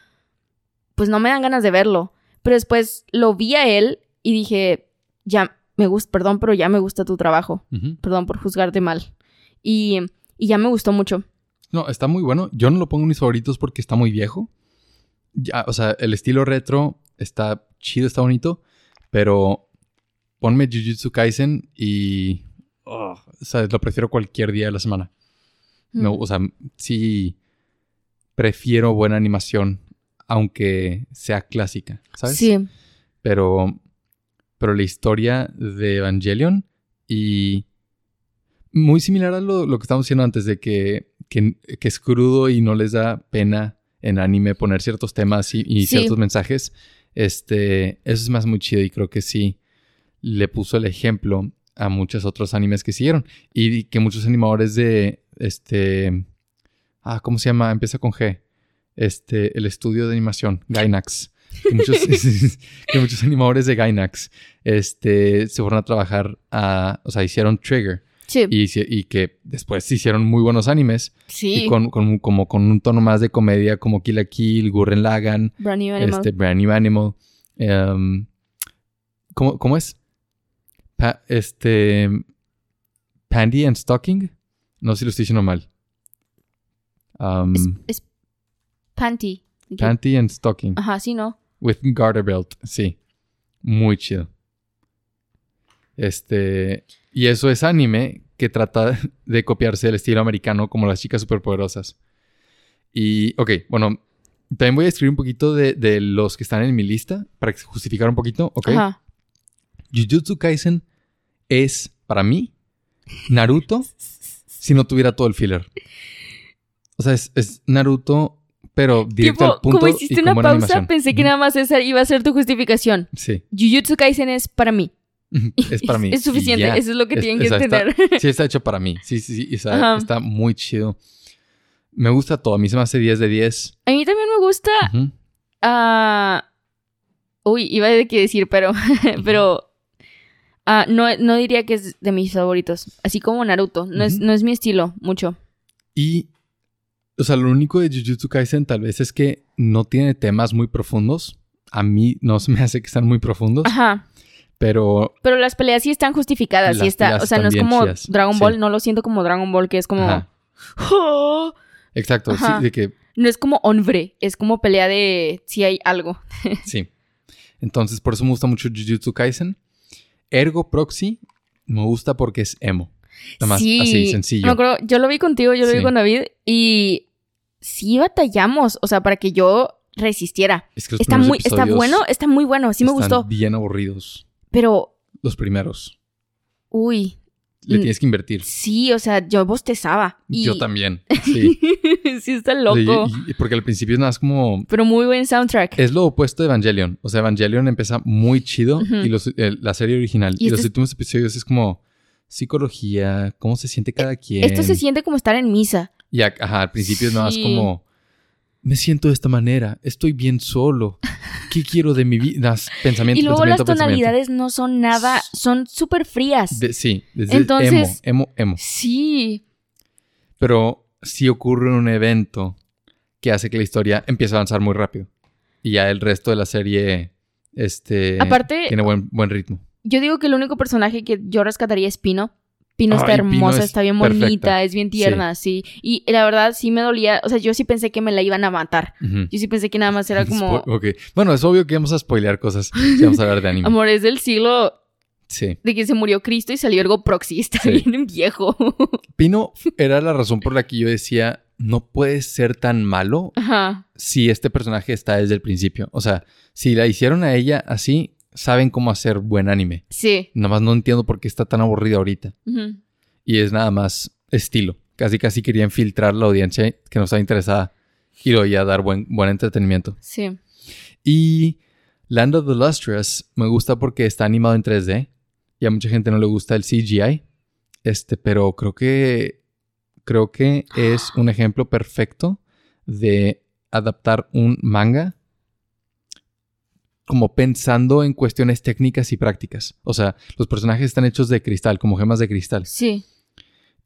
pues no me dan ganas de verlo. Pero después lo vi a él y dije, ya me gusta, perdón, pero ya me gusta tu trabajo. Perdón por juzgarte mal. Y, y ya me gustó mucho. No, está muy bueno. Yo no lo pongo en mis favoritos porque está muy viejo. Ya, o sea, el estilo retro está chido, está bonito, pero ponme Jujutsu Kaisen y... oh, o sea, lo prefiero cualquier día de la semana. No, Mm. o sea, sí prefiero buena animación, aunque sea clásica, ¿sabes? Sí, Pero, pero la historia de Evangelion y muy similar a lo, lo que estábamos diciendo antes de que, que, que es crudo y no les da pena en anime poner ciertos temas y, y Sí. ciertos mensajes. Este, eso es más muy chido y creo que sí le puso el ejemplo a muchos otros animes que siguieron y que muchos animadores de este ah cómo se llama empieza con G este el estudio de animación Gainax que muchos, que muchos animadores de Gainax este se fueron a trabajar a o sea hicieron Trigger Sí. Y, que después hicieron muy buenos animes. sí. Y con, con- como con un tono más de comedia como Kill la Kill, Gurren Lagann, Brand New Animal. este, Brand New Animal. em, ¿cómo, cómo es? Pa- este... Pandy and Stocking. No sé si lo estoy diciendo mal. Um, Es, es Panty. Panty and Stocking. Ajá, sí, ¿no? With Garter Belt, sí. Muy chido. Este. Y eso es anime que trata de copiarse del estilo americano como las chicas superpoderosas. Y, ok, bueno, también voy a escribir un poquito de, de los que están en mi lista para justificar un poquito, ok. Ajá. Jujutsu Kaisen es, para mí, Naruto si no tuviera todo el filler. O sea, es, es Naruto, pero directo Tipo, al punto como y hiciste con una buena pausa, animación. pensé que nada más esa iba a ser tu justificación. Sí. Jujutsu Kaisen es para mí. Es para mí. Es suficiente, y ya. eso es lo que Es- tienen que sea, está- entender. sí, está hecho para mí. Sí, sí, sí. y está, está muy chido. Me gusta todo. A mí se me hace 10 de 10. A mí también me gusta. Ujú. ah, uy, iba a decir, pero. pero. ah, no, no diría que es de mis favoritos. Así como Naruto. No, es, Ujú. no es mi estilo, mucho. Y, o sea, lo único de Jujutsu Kaisen tal vez es que no tiene temas muy profundos. A mí no se me hace que están muy profundos. Ajá. Pero Pero las peleas sí están justificadas. sí está, o sea, no es como chidas. Dragon Sí. Ball. No lo siento como Dragon Ball, que es como. Ajá. "Oh". exacto. Ajá. Sí, de que No es como hombre. Es como pelea de si hay algo. sí. Entonces, por eso me gusta mucho Jujutsu Kaisen. Ergo Proxy me gusta porque es emo. Nada más sí. así, sencillo. Me acuerdo, yo lo vi contigo, yo lo vi con David. Y sí batallamos. O sea, para que yo resistiera. Es que los Está muy, está bueno, está muy bueno. Sí me están gustó. bien aburridos. Pero, Los primeros. uy. Le tienes que invertir. Sí, o sea, yo bostezaba. Y... Yo también. Sí. sí, está loco. Sí, y- y porque al principio es nada más como. Pero muy buen soundtrack. Es lo opuesto de Evangelion. O sea, Evangelion empieza muy chido y los- eh, la serie original. Y Y, los este es- últimos episodios es como psicología, cómo se siente cada quien. Esto se siente como estar en misa. Y a- ajá, al principio es nada más Sí. como. Me siento de esta manera, estoy bien solo. ¿Qué quiero de mi vida? Pensamiento, Y luego las pensamiento. tonalidades no son nada, son súper frías. De- sí, desde Entonces- emo, emo, emo. Sí. Pero sí ocurre un evento que hace que la historia empiece a avanzar muy rápido. Y ya el resto de la serie este, Aparte- tiene buen, buen ritmo. Yo digo que el único personaje que yo rescataría es Pino. Pino está Pino hermosa, es está bien perfecta. bonita, es bien tierna, sí. Y la verdad sí me dolía, o sea, yo sí pensé que me la iban a matar. Yo sí pensé que nada más era como, Spo- ok. Bueno, es obvio que vamos a spoilear cosas si vamos a hablar de anime. amor, es del siglo Sí. de que se murió Cristo y salió Ergo Proxy. Está Sí. bien viejo. Pino era la razón por la que yo decía, no puede ser tan malo Ajá. si este personaje está desde el principio. O sea, si la hicieron a ella así, saben cómo hacer buen anime. Sí. Nada más no entiendo por qué está tan aburrida ahorita. Y es nada más estilo. Casi casi querían filtrar la audiencia que no estaba interesada y lo a dar buen, buen entretenimiento. Sí. Y Land of the Lustrous me gusta porque está animado en 3D. Y a mucha gente no le gusta el CGI. Este, pero creo que creo que es un ejemplo perfecto de adaptar un manga como pensando en cuestiones técnicas y prácticas. O sea, los personajes están hechos de cristal, como gemas de cristal. Sí.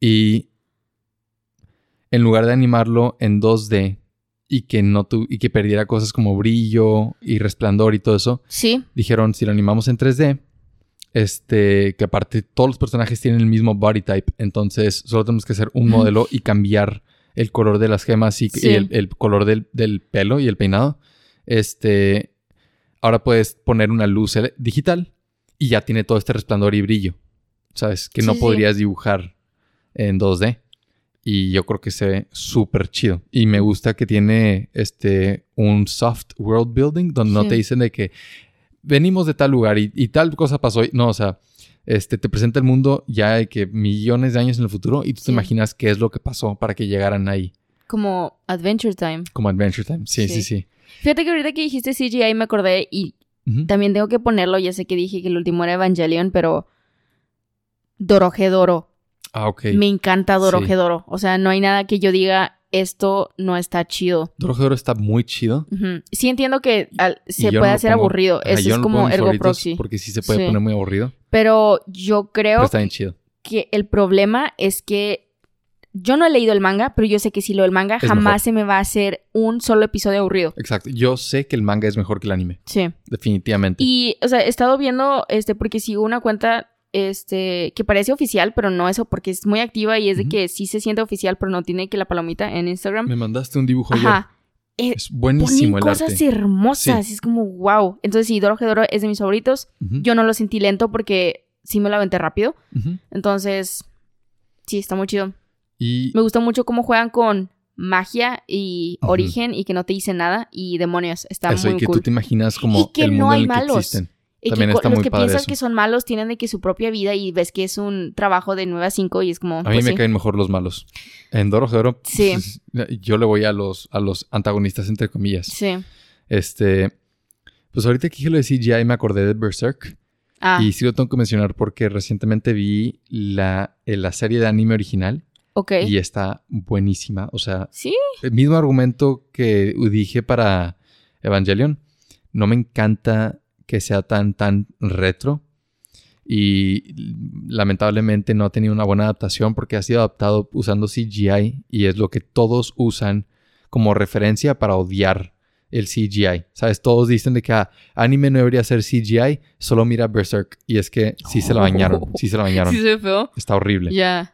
Y en lugar de animarlo en 2D y que no tu- y que perdiera cosas como brillo y resplandor y todo eso, Sí. dijeron si lo animamos en 3D, este, que aparte todos los personajes tienen el mismo body type, entonces solo tenemos que hacer un modelo y cambiar el color de las gemas y, Sí. y el, el color del, del pelo y el peinado. Este, ahora puedes poner una luz digital y ya tiene todo este resplandor y brillo, ¿sabes? Que Sí, no sí. podrías dibujar en 2D. Y yo creo que se ve súper chido. Y me gusta que tiene este un soft world building donde no te dicen de que venimos de tal lugar y, y tal cosa pasó. y- No, o sea, este te presenta el mundo ya de que millones de años en el futuro y tú Sí. te imaginas qué es lo que pasó para que llegaran ahí. Como Adventure Time. Como Adventure Time. Sí, Sí. sí, sí. Fíjate que ahorita que dijiste CGI me acordé y también tengo que ponerlo. Ya sé que dije que el último era Evangelion, pero Dorohedoro. Ah, ok. Me encanta Sí. Dorohedoro. O sea, no hay nada que yo diga esto no está chido. Dorohedoro está muy chido. Sí entiendo que al- se no puede hacer pongo- aburrido. Ajá, Eso es no como Ergo Proxy. Porque sí se puede Sí. poner muy aburrido. Pero yo creo Pero está bien chido. que el problema es que yo no he leído el manga, pero yo sé que si leo el manga Es jamás mejor. se me va a hacer un solo episodio aburrido. Exacto. Yo sé que el manga es mejor que el anime. Sí. Definitivamente. Y, o sea, he estado viendo, este, porque sigo una cuenta, este, que parece oficial, pero no eso, porque es muy activa y es de que sí se siente oficial, pero no tiene que la palomita en Instagram. Me mandaste un dibujo. Ajá. Eh, Es buenísimo el cosas arte. hermosas, es como wow. Entonces, sí, Doro Hedoro es de mis favoritos. Yo no lo sentí lento porque sí me lo aventé rápido. Entonces, sí, está muy chido. Y Me gusta mucho cómo juegan con magia y origen y que no te dice nada y demonios. Está eso, y muy que cool. tú te imaginas como Y que el no hay en el que malos. existen. Y que también co- está los muy que padre piensan eso. que son malos tienen de que su propia vida y ves que es un trabajo de 9 a 5 y es como... A mí pues me sí. caen mejor los malos. En Doro Hedoro, Sí. yo le voy a los, a los antagonistas, entre comillas. Sí. Este, pues ahorita que lo de CGI me acordé de Berserk. Ah, Y sí lo tengo que mencionar porque recientemente vi la, eh, la serie de anime original ok. y está buenísima. O sea, Sí. el mismo argumento que dije para Evangelion. No me encanta que sea tan, tan retro. Y lamentablemente no ha tenido una buena adaptación porque ha sido adaptado usando CGI y es lo que todos usan como referencia para odiar el CGI. ¿Sabes? Todos dicen de que ah, anime no debería ser CGI, solo mira Berserk. Y es que sí se la bañaron, sí se la bañaron. Sí se feo. Está horrible. Ya.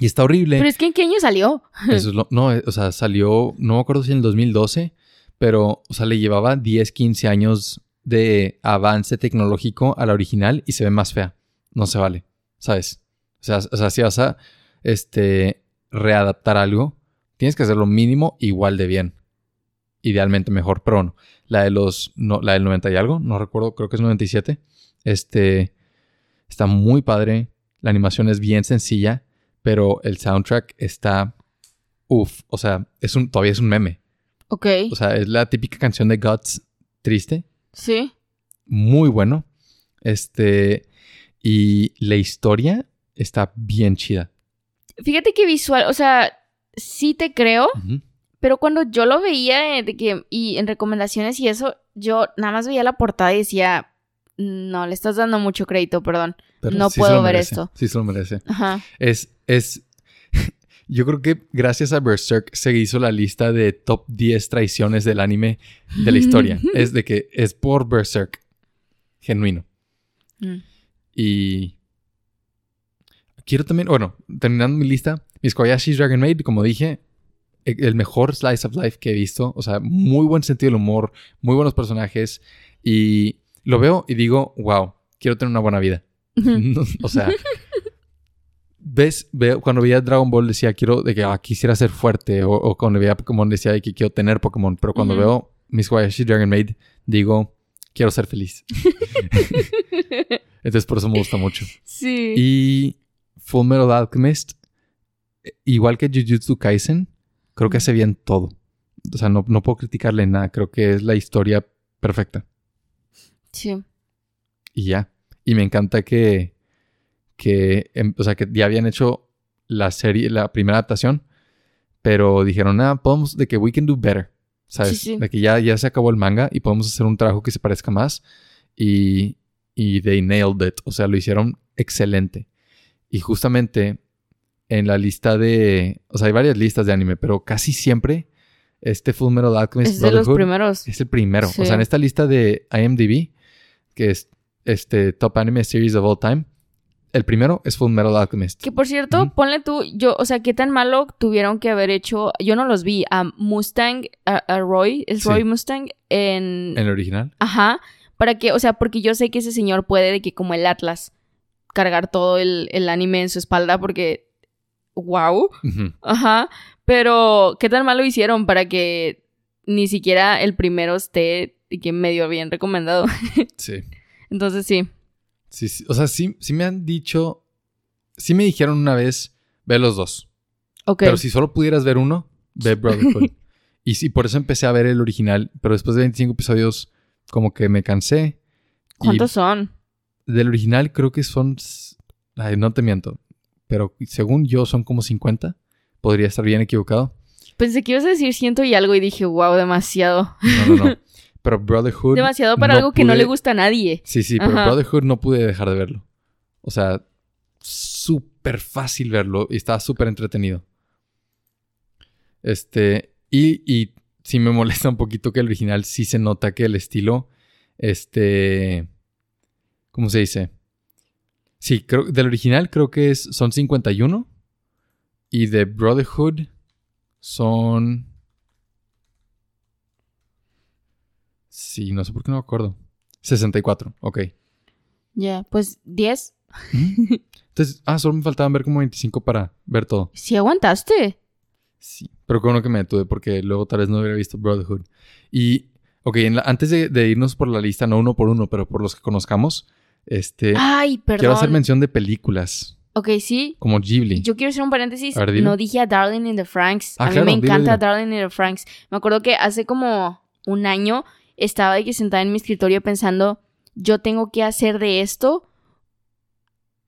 Y está horrible. Pero es que ¿en qué año salió? Eso es lo- no, eh, o sea, salió, no me acuerdo si en el 2012, pero, o sea, le llevaba 10, 15 años de avance tecnológico a la original y se ve más fea. No se vale, ¿sabes? O sea, o sea si vas a este, readaptar algo, tienes que hacerlo mínimo igual de bien. Idealmente mejor, pero bueno, la de los, no, la del 90 y algo, no recuerdo, creo que es 97. Este, está muy padre, la animación es bien sencilla, pero el soundtrack está, uff, o sea, es un, todavía es un meme. Ok. O sea, es la típica canción de Guts triste, Sí. muy bueno. Este, y la historia está bien chida. Fíjate que visual, o sea, sí te creo, pero cuando yo lo veía eh, de que, y en recomendaciones y eso, yo nada más veía la portada y decía, no, le estás dando mucho crédito, perdón. Pero No sí puedo ver merece, esto. Sí se lo merece. Ajá. Es, es, yo creo que gracias a Berserk se hizo la lista de top 10 traiciones del anime de la historia. es de que es por Berserk. Genuino. Mm. Y quiero también, bueno, terminando mi lista, mis Kobayashi's Dragon Maid, como dije, e- el mejor slice of life que he visto. O sea, muy buen sentido del humor, muy buenos personajes. Y lo veo y digo, wow, quiero tener una buena vida. O sea, ves, veo, cuando veía Dragon Ball decía, quiero, de que ah, quisiera ser fuerte. O, o cuando veía Pokémon decía de que quiero tener Pokémon. Pero cuando Ujú. veo mis Kobayashi's Dragon Maid, digo, quiero ser feliz. Entonces por eso me gusta mucho. sí. Y Full Metal Alchemist, eh, igual que Jujutsu Kaisen, creo que hace bien todo. O sea, no, no puedo criticarle nada. Creo que es la historia perfecta. Sí. Y ya. Y me encanta que, que, em, o sea, que ya habían hecho la serie, la primera adaptación, pero dijeron, ah, podemos, de que we can do better. ¿Sabes? Sí, sí. De que ya, ya se acabó el manga y podemos hacer un trabajo que se parezca más. Y, y they nailed it. O sea, lo hicieron excelente. Y justamente en la lista de, o sea, hay varias listas de anime, pero casi siempre este Full Metal Alchemist Es de los primeros. es el primero. Sí. O sea, en esta lista de IMDb, que es este Top Anime Series of All Time, el primero es Full Metal Alchemist. Que por cierto, ponle tú, yo, o sea, qué tan malo tuvieron que haber hecho, yo no los vi, a Mustang, a, a Roy, es Sí. Roy Mustang, en... En el original. Ajá, para que, o sea, porque yo sé que ese señor puede de que como el Atlas, cargar todo el, el anime en su espalda porque, wow, ajá, pero qué tan malo hicieron para que ni siquiera el primero esté que medio bien recomendado. Sí. Entonces sí, Sí, sí. O sea, sí, sí me han dicho. Sí me dijeron una vez, ve los dos. ok. Pero si solo pudieras ver uno, ve Brotherhood. y sí, por eso empecé a ver el original. Pero después de 25 episodios, como que me cansé. ¿Cuántos son? del original creo que son. Ay, no te miento. Pero según yo son como 50. Podría estar bien equivocado. Pensé que ibas a decir ciento y algo y dije, wow, demasiado. No, no, no. Pero Brotherhood. Demasiado para no algo que no le gusta a nadie. Sí, sí, pero Ajá. Brotherhood no pude dejar de verlo. O sea, súper fácil verlo y estaba súper entretenido. Este, y, y sí me molesta un poquito que el original sí se nota que el estilo, este, ¿cómo se dice? Sí, creo, del original creo que es, son 51 y de Brotherhood son... Sí, no sé por qué no me acuerdo. 64, ok. Ya, pues 10. Entonces, ah, solo me faltaban ver como 25 para ver todo. Sí aguantaste. Sí, pero con lo que me detuve porque luego tal vez no hubiera visto Brotherhood. Y, ok, la- antes de, de irnos por la lista, no uno por uno, pero por los que conozcamos, este, Ay, quiero hacer perdón. mención de películas Ok, sí. como Ghibli. Yo quiero hacer un paréntesis. A ver, dilo. no dije a Darling in the Franks. Ah, a mí claro, me dilo, encanta dilo. Darling in the Franks. Me acuerdo que hace como un año estaba de que sentada en mi escritorio pensando, yo tengo que hacer de esto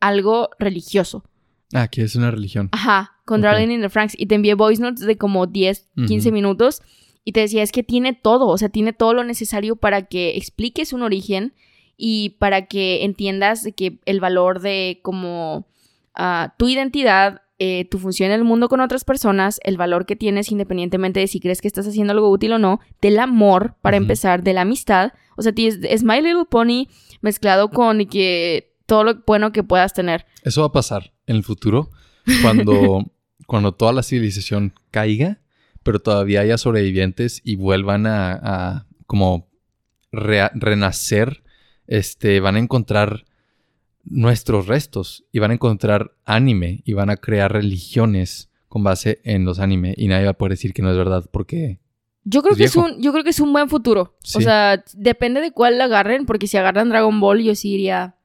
algo religioso. Ah, que es una religión. Ajá, con. Darling in the Franks. Y te envié voice notes de como 10, 15 Ujú. minutos. Y te decía, es que tiene todo, o sea, tiene todo lo necesario para que expliques un origen y para que entiendas de que el valor de como ah, tu identidad, eh, tu función en el mundo con otras personas, el valor que tienes independientemente de si crees que estás haciendo algo útil o no, del amor, para empezar, de la amistad. O sea, tienes- es My Little Pony mezclado con que todo lo bueno que puedas tener. Eso va a pasar en el futuro cuando, cuando toda la civilización caiga, pero todavía haya sobrevivientes y vuelvan a, a como renacer. Este, van a encontrar nuestros restos y van a encontrar anime y van a crear religiones con base en los anime y nadie va a poder decir que no es verdad porque Yo creo Es que es un, yo creo que es un buen futuro. O sea, depende de cuál la agarren, porque si agarran Dragon Ball, yo sí diría.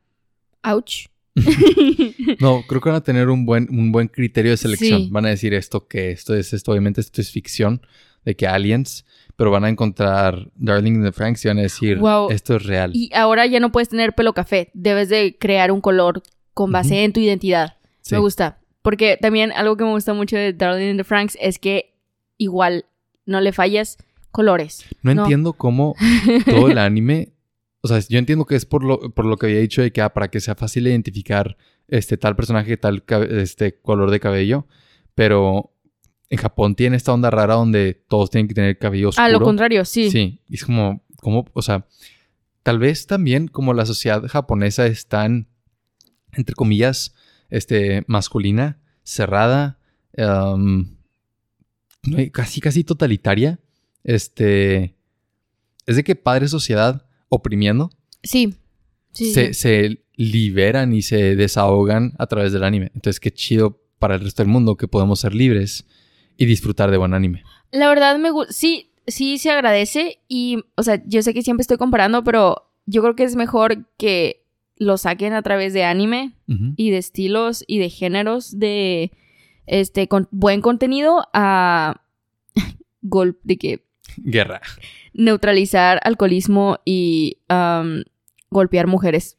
Ouch. No, creo que van a tener un buen, un buen criterio de selección. Sí. Van a decir esto que esto es esto, obviamente esto es ficción, de que aliens, pero van a encontrar Darling in the Franks y van a decir Wow. esto es real. Y ahora ya no puedes tener pelo café. Debes de crear un color con base en tu identidad. Sí. Me gusta. Porque también algo que me gusta mucho de Darling in the Franks es que igual no le fallas colores. No, no. entiendo cómo todo el anime, o sea, yo entiendo que es por lo, por lo que había dicho de que ah, para que sea fácil identificar este tal personaje, tal este color de cabello, pero en Japón tiene esta onda rara donde todos tienen que tener cabello oscuro. A lo contrario, sí. Sí, es como, como, o sea, tal vez también como la sociedad japonesa es tan, entre comillas, este, masculina, cerrada, em, casi, casi totalitaria, este, es de que padre sociedad oprimiendo Sí. Sí, se, sí. se liberan y se desahogan a través del anime. Entonces, qué chido para el resto del mundo que podemos ser libres y disfrutar de buen anime. La verdad me gusta. Sí, sí se agradece. Y, o sea, yo sé que siempre estoy comparando, pero yo creo que es mejor que lo saquen a través de anime y de estilos y de géneros de este con buen contenido a gol de que Guerra. neutralizar alcoholismo y golpear mujeres.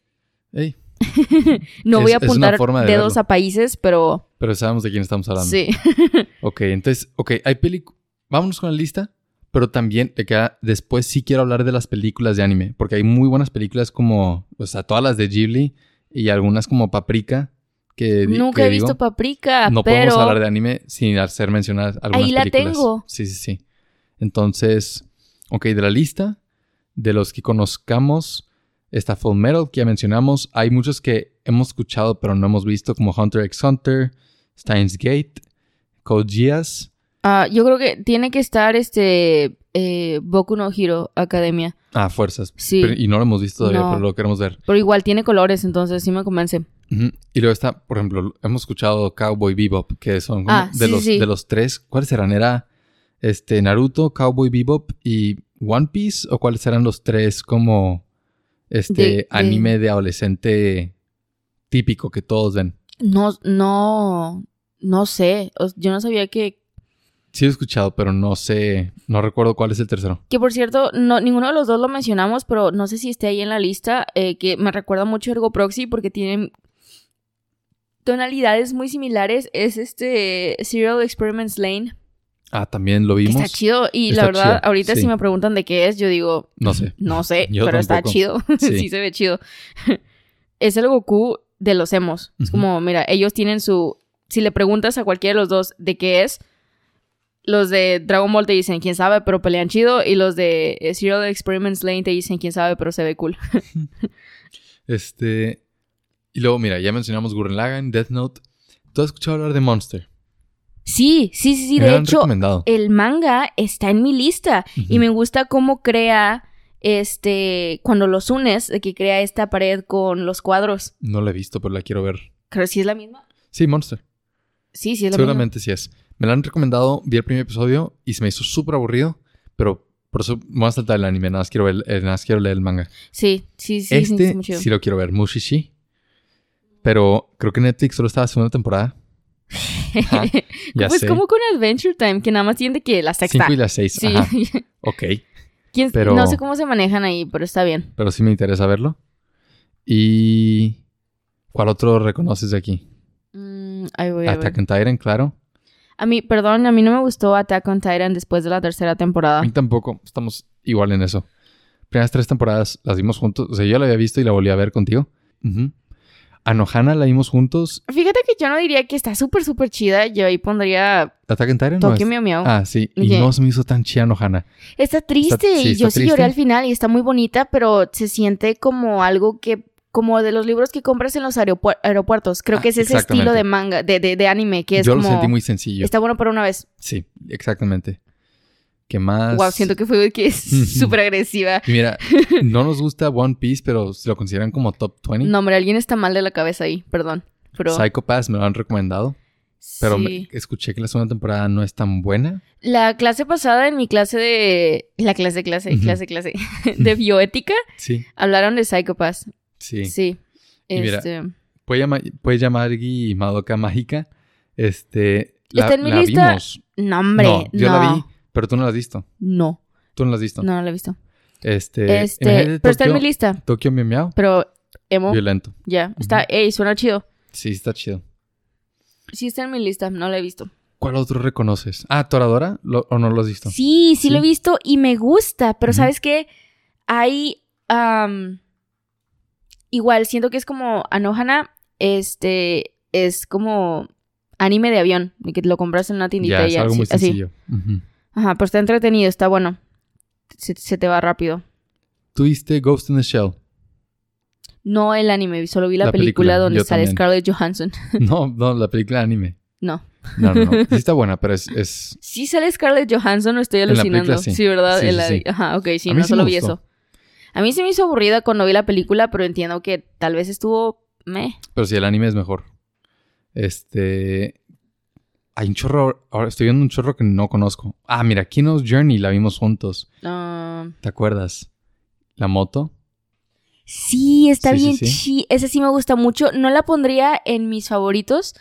Ey, No Es- voy a apuntar de dedos verlo. a países, pero pero sabemos de quién estamos hablando. sí. Ok, entonces, ok, hay películas. Vámonos con la lista, pero también de que después sí quiero hablar de las películas de anime, porque hay muy buenas películas como, o sea, todas las de Ghibli y algunas como Paprika, que Nunca que he visto paprika, No pero podemos hablar de anime sin hacer mencionar algunas Ahí la películas. tengo. Sí, sí, sí. Entonces, ok, de la lista, de los que conozcamos, está Full Metal, que ya mencionamos. Hay muchos que hemos escuchado, pero no hemos visto, como Hunter x Hunter, Steins Gate, Code Geass. Ah, yo creo que tiene que estar este eh, Boku no Hero Academia. Ah, Fuerzas. Sí. Pero- y no lo hemos visto todavía, No. pero lo queremos ver. Pero igual tiene colores, entonces sí me convence. Y luego está, por ejemplo, hemos escuchado Cowboy Bebop, que son Ah, de, sí, los, sí. de los tres. ¿Cuáles serán? ¿Era este, Naruto, Cowboy Bebop y One Piece? ¿O cuáles eran los tres como este De- de- anime de adolescente típico que todos ven? No, no, no sé. Yo no sabía que. Sí he escuchado, pero no sé, no recuerdo cuál es el tercero. Que por cierto, no, ninguno de los dos lo mencionamos, pero no sé si esté ahí en la lista. eh, que me recuerda mucho a Ergo Proxy porque tienen tonalidades muy similares. Es este Serial Experiments Lane. Ah, también lo vimos. está chido. Y Está la verdad, chido, ahorita sí. si me preguntan de qué es, yo digo, No sé. no sé, Yo pero está chido. Sí. sí. se ve chido. es el Goku de los emos. Es como, mira, ellos tienen su... Si le preguntas a cualquiera de los dos de qué es, los de Dragon Ball te dicen quién sabe, pero pelean chido. Y los de eh, Serial Experiments Lane te dicen quién sabe, pero se ve cool. Este. Y luego, mira, ya mencionamos Gurren Lagann, Death Note. ¿Tú has escuchado hablar de Monster? Sí, sí, sí, sí. Me De hecho, el manga está en mi lista. Y me gusta cómo crea, este, cuando los unes, de que crea esta pared con los cuadros. No la he visto, pero la quiero ver. Creo que sí es la misma. Sí, Monster. Sí, sí es la Seguramente sí es. Me la han recomendado, vi el primer episodio y se me hizo súper aburrido, pero por eso me voy a saltar el anime, nada más quiero, ver, eh, nada más quiero leer el manga. misma. Sí, sí, sí. este sí lo quiero ver, Mushishi. Pero creo que Netflix solo está la segunda temporada. Ajá, pues sé. como con Adventure Time, que nada más tiene que la sexta. Cinco y las seis. Sí. Ajá. Ok. ¿Quién- pero- No sé cómo se manejan ahí, pero está bien. Pero sí me interesa verlo. Y... ¿Cuál otro reconoces de aquí? Mm, ahí voy. Attack on Titan, claro. A mí, perdón, a mí no me gustó Attack on Titan después de la tercera temporada. A mí tampoco. Estamos igual en eso. Primeras tres temporadas las vimos juntos. O sea, yo la había visto y la volví a ver contigo. Ujú. Anohana la vimos juntos. Fíjate que yo no diría que está súper, súper chida. Yo ahí pondría Attack on Titan. no Tokyo es- Miau Miau. Ah, sí. Y no se me hizo tan chida Anohana. Está triste. Está- sí, y yo sí lloré al final y está muy bonita, pero se siente como algo que. Como de los libros que compras en los aeropu- aeropuertos. Creo Ah, que es ese estilo de manga, de, de, de anime, que es Yo como. lo sentí muy sencillo. Está bueno para una vez. Sí, exactamente. ¿Qué más? Wow, siento que fue que es súper agresiva. Mira, no nos gusta One Piece, pero se lo consideran como top 20. No, hombre, alguien está mal de la cabeza ahí, perdón. Pero. Psycho Pass me lo han recomendado, pero sí. me- escuché que la segunda temporada no es tan buena. La clase pasada, en mi clase de. La clase, clase, clase, clase. De bioética, Sí, hablaron de Psychopaths. sí. Sí. Y mira, Este, Puede llamar, puede llamar y Madoka Mágica. Este, la, Está en mi la lista. vimos. No, hombre. no, yo la vi, pero tú no la has visto. No, Tú no la has visto. no, no la he visto. Este, Este, pero está en mi lista. Tokio Miau Miau, Pero, emo, violento. ya. Está, Ujú. ey, suena chido. Sí, está chido. Sí, está en mi lista, no la he visto. ¿Cuál otro reconoces? Ah, Toradora, ¿Lo- ¿o no lo has visto? Sí, sí, lo he visto y me gusta, pero. ¿sabes qué? Hay. igual, siento que es como Anohana, este. Es como anime de avión, que lo compras en una tiendita Ya, y es algo así- muy así. sencillo. Ajá, pero está entretenido, está bueno. Se, se te va rápido. ¿Tú viste Ghost in the Shell? No el anime, solo vi la, La película, película, donde sale también. Scarlett Johansson. No, no, la película anime. No. No, no, no. Sí está buena, pero es... es... Sí sale Scarlett Johansson, no estoy alucinando. película, sí. sí. ¿verdad? Sí, sí. Ajá, ok, sí, no solo vi eso. A mí se me hizo aburrida cuando vi la película, pero entiendo que tal vez estuvo meh. Pero sí, el anime es mejor. Este... Hay un chorro... Ahora estoy viendo un chorro que no conozco. Ah, mira, Kino's Journey la vimos juntos. Ah, ¿Te acuerdas? La moto. sí, está Sí, sí, bien sí. chi. Ese sí me gusta mucho. No la pondría en mis favoritos,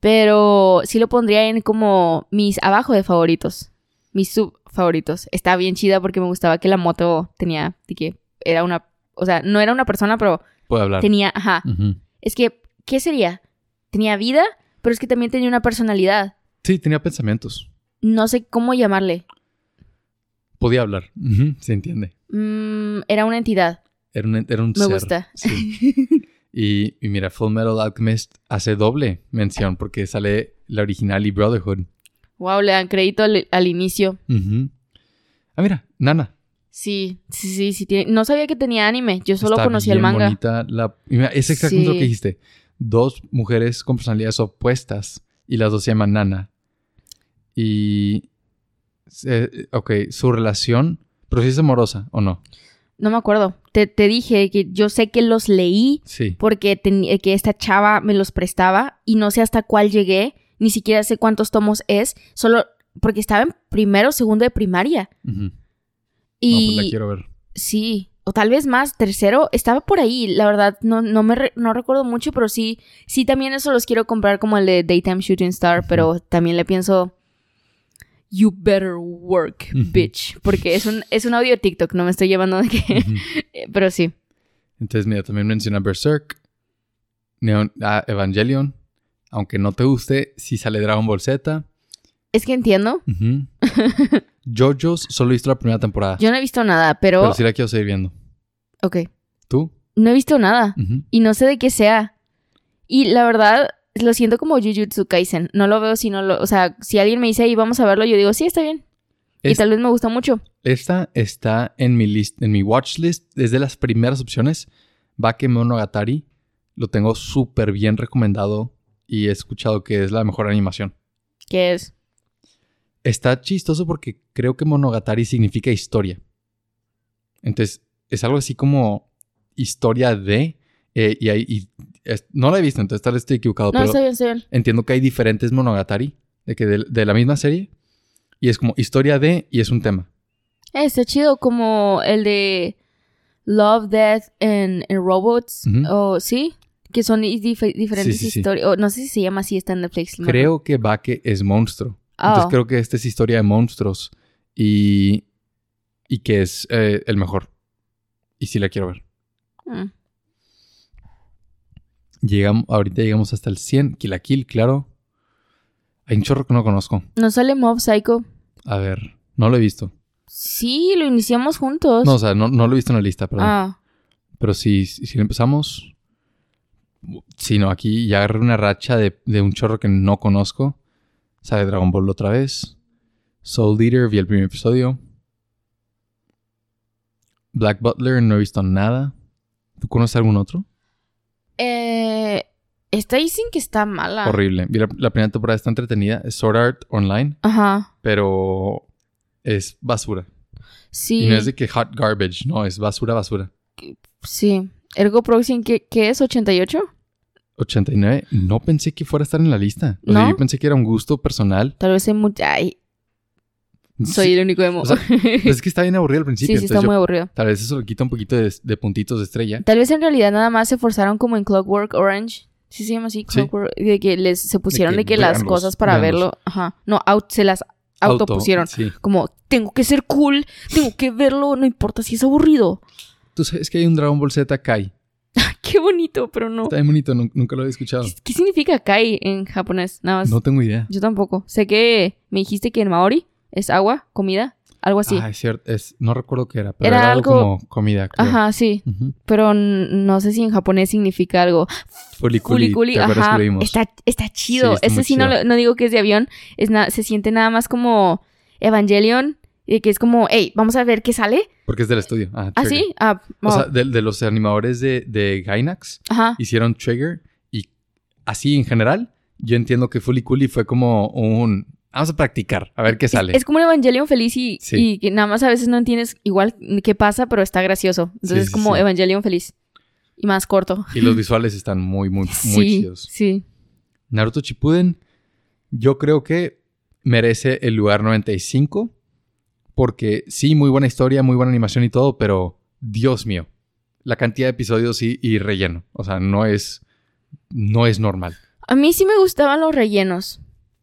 pero sí lo pondría en como mis abajo de favoritos. Mis sub favoritos. Está bien chida porque me gustaba que la moto tenía, de que era una, o sea, no era una persona, pero Puede hablar. tenía, ajá. Es que, ¿qué sería? Tenía vida, pero es que también tenía una personalidad. Sí, tenía pensamientos. No sé cómo llamarle. Podía hablar. Se entiende. Mm, era una entidad. Era un, era un Me ser. gusta. Sí. Y, y mira, Full Metal Alchemist hace doble mención porque sale la original y Brotherhood. Wow, le dan crédito al, al inicio. Ah, mira, Nana. Sí, sí, sí, sí. tiene- No sabía que tenía anime. Yo solo Está conocía el manga. bonita la- mira, es exactamente lo que dijiste. Dos mujeres con personalidades opuestas y las dos se llaman Nana. Y... se- ok, su relación... Pero si es amorosa o no. No me acuerdo. Te, te dije que yo sé que los leí Sí. porque que esta chava me los prestaba y no sé hasta cuál llegué. Ni siquiera sé cuántos tomos es. Solo porque estaba en primero segundo de primaria. Ujú. No, Y pues la quiero ver. Sí, o tal vez más, tercero, estaba por ahí, la verdad, no, no me re- no recuerdo mucho, pero sí, sí también eso los quiero comprar como el de Daytime Shooting Star, pero también le pienso, you better work, bitch, porque es un, es un audio de TikTok, no me estoy llevando de que, pero sí, Entonces, mira, también menciona Berserk, Neon, ah, Evangelion. Aunque no te guste, si sale Dragon Ball Z. es que entiendo. JoJo's solo he visto la primera temporada. yo no he visto nada, pero, Pero sí la quiero seguir viendo. ok, ¿Tú? no he visto nada y no sé de qué sea, Y la verdad, lo siento como Jujutsu Kaisen. No lo veo si no lo... O sea, si alguien me dice, ahí vamos a verlo, yo digo, sí, está bien. Y tal vez me gusta mucho. Esta está en mi list, en mi watch list. Es de las primeras opciones. Bakemonogatari. Lo tengo súper bien recomendado. Y he escuchado que es la mejor animación. Que es... Está chistoso porque creo que Monogatari significa historia. Entonces, es algo así como historia de. eh, y, hay- y es- no la he visto, entonces tal vez estoy equivocado. No, pero está bien, está bien. entiendo que hay diferentes Monogatari. De, que de, de la misma serie. Y es como historia de. Y es un tema. Eh, está chido como el de Love, Death and, and Robots. O sí, que son dif- diferentes sí, sí. historias. O no sé si se llama así, está en Netflix. no Creo que Bake es monstruo. Ah. Entonces creo que esta es historia de monstruos. Y. Y que es eh, el mejor. Y sí la quiero ver. Mm. Llegamos, ahorita llegamos hasta el 100. Kill la Kill, claro. Hay un chorro que no conozco. ¿No sale Mob Psycho? A ver, no lo he visto. Sí, lo iniciamos juntos. No, o sea, no, no lo he visto en la lista, perdón. ah, Pero si, si lo empezamos. Si no, aquí ya agarré una racha de, de un chorro que no conozco. Sale Dragon Ball otra vez. Soul Leader, vi el primer episodio. Black Butler, no he visto nada. ¿Tú conoces algún otro? Eh, esta dicen que está mala. Horrible. La, la primera temporada está entretenida. Es Sword Art Online, Ajá, pero es basura. sí. Y no es de que hot garbage, no, es basura, basura. Sí. Ergo Proxim, ¿qué, qué es? ¿88? 89, no pensé que fuera a estar en la lista. O sea, ¿No? yo pensé que era un gusto personal. Tal vez hay mucha... Ay, soy el único emo. o sea, pues es que está bien aburrido al principio. sí, sí, está yo- muy aburrido. Tal vez eso le quita un poquito de, de puntitos de estrella. Tal vez en realidad nada más se forzaron como en Clockwork Orange. Sí se llama así, Sí. Clockwork. De que les se pusieron que de que, las cosas para véanlos. verlo. Ajá. No, out, se las autopusieron. Sí. Como, tengo que ser cool, tengo que verlo, no importa si es aburrido. Tú sabes que hay un Dragon Ball Z Kai. Qué bonito, pero no. Está bien bonito, nun- nunca lo había escuchado. ¿Qué, qué significa Kai en japonés? Nada más. No tengo idea. Yo tampoco. Sé que me dijiste que en Maori es agua, comida, algo así. Ah, es cierto. Es, no recuerdo qué era, pero Era era, algo como comida. creo. Ajá, sí. Pero no sé si en japonés significa algo. Fuliculi, Culiculi, ¿te acuerdas ajá. Está, está chido. Sí, está Ese sí no, chido. no digo que es de avión. Es se siente nada más como Evangelion. Y que es como, hey, vamos a ver qué sale. Porque es del estudio. Ah, ¿Ah, sí? Ah, O oh, sea, de, de los animadores de, de Gainax ajá. hicieron Trigger y así en general, yo entiendo que Fuliculi fue como un... Vamos a practicar, a ver qué sale. Es, como un Evangelion feliz y, Sí. y que nada más a veces no entiendes igual qué pasa, pero está gracioso. Entonces Sí, es como sí. Evangelion feliz. Y más corto. Y los visuales están muy, muy, muy chidos. sí. Naruto Shippuden, yo creo que merece el lugar 95. Porque sí, muy buena historia, muy buena animación y todo, pero Dios mío, la cantidad de episodios y, y relleno. O sea, no es, no es normal. A mí sí me gustaban los rellenos.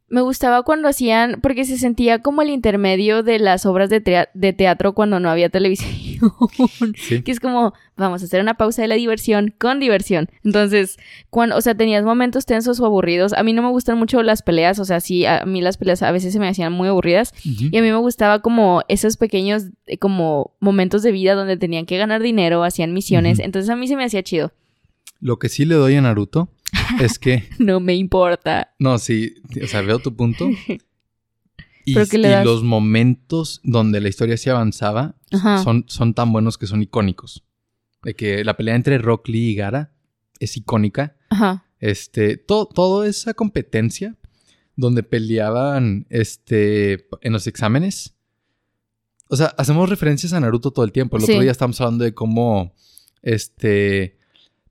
Me gustaba cuando hacían, porque se sentía como el intermedio de las obras de, teatro cuando no había televisión. Sí. que es como, vamos a hacer una pausa de la diversión con diversión. Entonces, cuando, o sea, tenías momentos tensos o aburridos. A mí no me gustan mucho las peleas, o sea, sí, a mí las peleas a veces se me hacían muy aburridas. Y a mí me gustaba como esos pequeños, eh, como momentos de vida donde tenían que ganar dinero, hacían misiones. Entonces a mí se me hacía chido. Lo que sí le doy a Naruto es que, No me importa. no, sí, o sea, veo tu punto. Y, los momentos donde la historia se avanzaba Ajá. son, son tan buenos que son icónicos. De que la pelea entre Rock Lee y Gara es icónica. Ajá. Este, todo, toda esa competencia donde peleaban este, en los exámenes. O sea, hacemos referencias a Naruto todo el tiempo. El otro día estábamos hablando de cómo, este,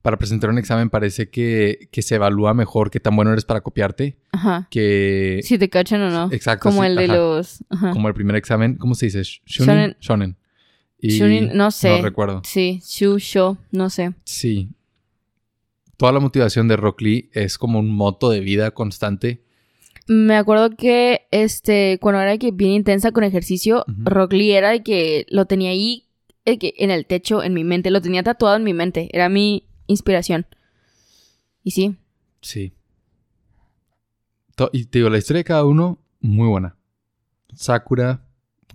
para presentar un examen parece que, que se evalúa mejor qué tan bueno eres para copiarte Ajá. que Si te cachan o no. Exacto, Como sí, el de ajá. los. Ajá. como el primer examen. ¿Cómo se dice? Shonen. Shonen. Shonen. Y Shunin, no sé. No recuerdo. Sí, Shu, Sho, no sé. Sí. Toda la motivación de Rock Lee es como un moto de vida constante. Me acuerdo que este, cuando era que bien intensa con ejercicio, Ujú. Rock Lee era de que lo tenía ahí que en el techo, en mi mente, lo tenía tatuado en mi mente. Era mi inspiración. Y sí, Sí. Y te digo, la historia de cada uno, muy buena. Sakura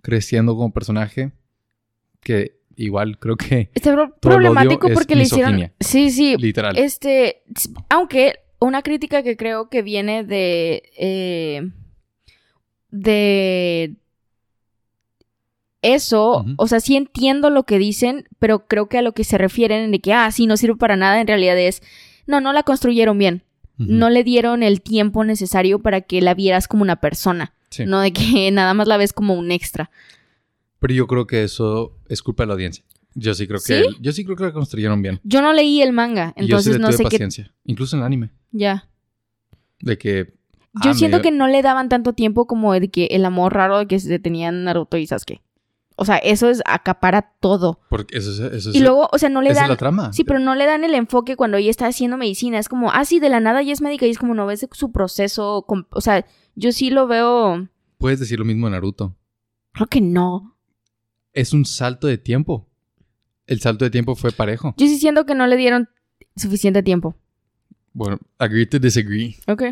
creciendo como personaje, que igual creo que está problemático es porque le hicieron. Sí, sí. literal. Este, aunque una crítica que creo que viene de. eh, de. Eso, o sea, sí entiendo lo que dicen, pero creo que a lo que se refieren de que, ah, sí, no sirve para nada, en realidad es, no, no la construyeron bien, no le dieron el tiempo necesario para que la vieras como una persona, Sí. no de que nada más la ves como un extra. Pero yo creo que eso es culpa de la audiencia. Yo sí creo que... ¿Sí? Yo sí creo que la construyeron bien. Yo no leí el manga, Y yo sí entonces le no tuve sé qué. paciencia. Incluso en el anime. Ya. De que... Yo ah, siento que no le daban tanto tiempo como de que el amor raro de que se tenían Naruto y Sasuke. O sea, eso es acapara todo. Porque eso es... Eso es Y luego, o sea, no le esa es dan. la trama. Sí, pero no le dan el enfoque cuando ella está haciendo medicina. Es como, ah, sí, de la nada ya es médica y es como no ves su proceso. O sea, yo sí lo veo. Puedes decir lo mismo de Naruto. Creo que no. Es un salto de tiempo. El salto de tiempo fue parejo. Yo sí siento que no le dieron suficiente tiempo. Bueno, agree to disagree. Ok.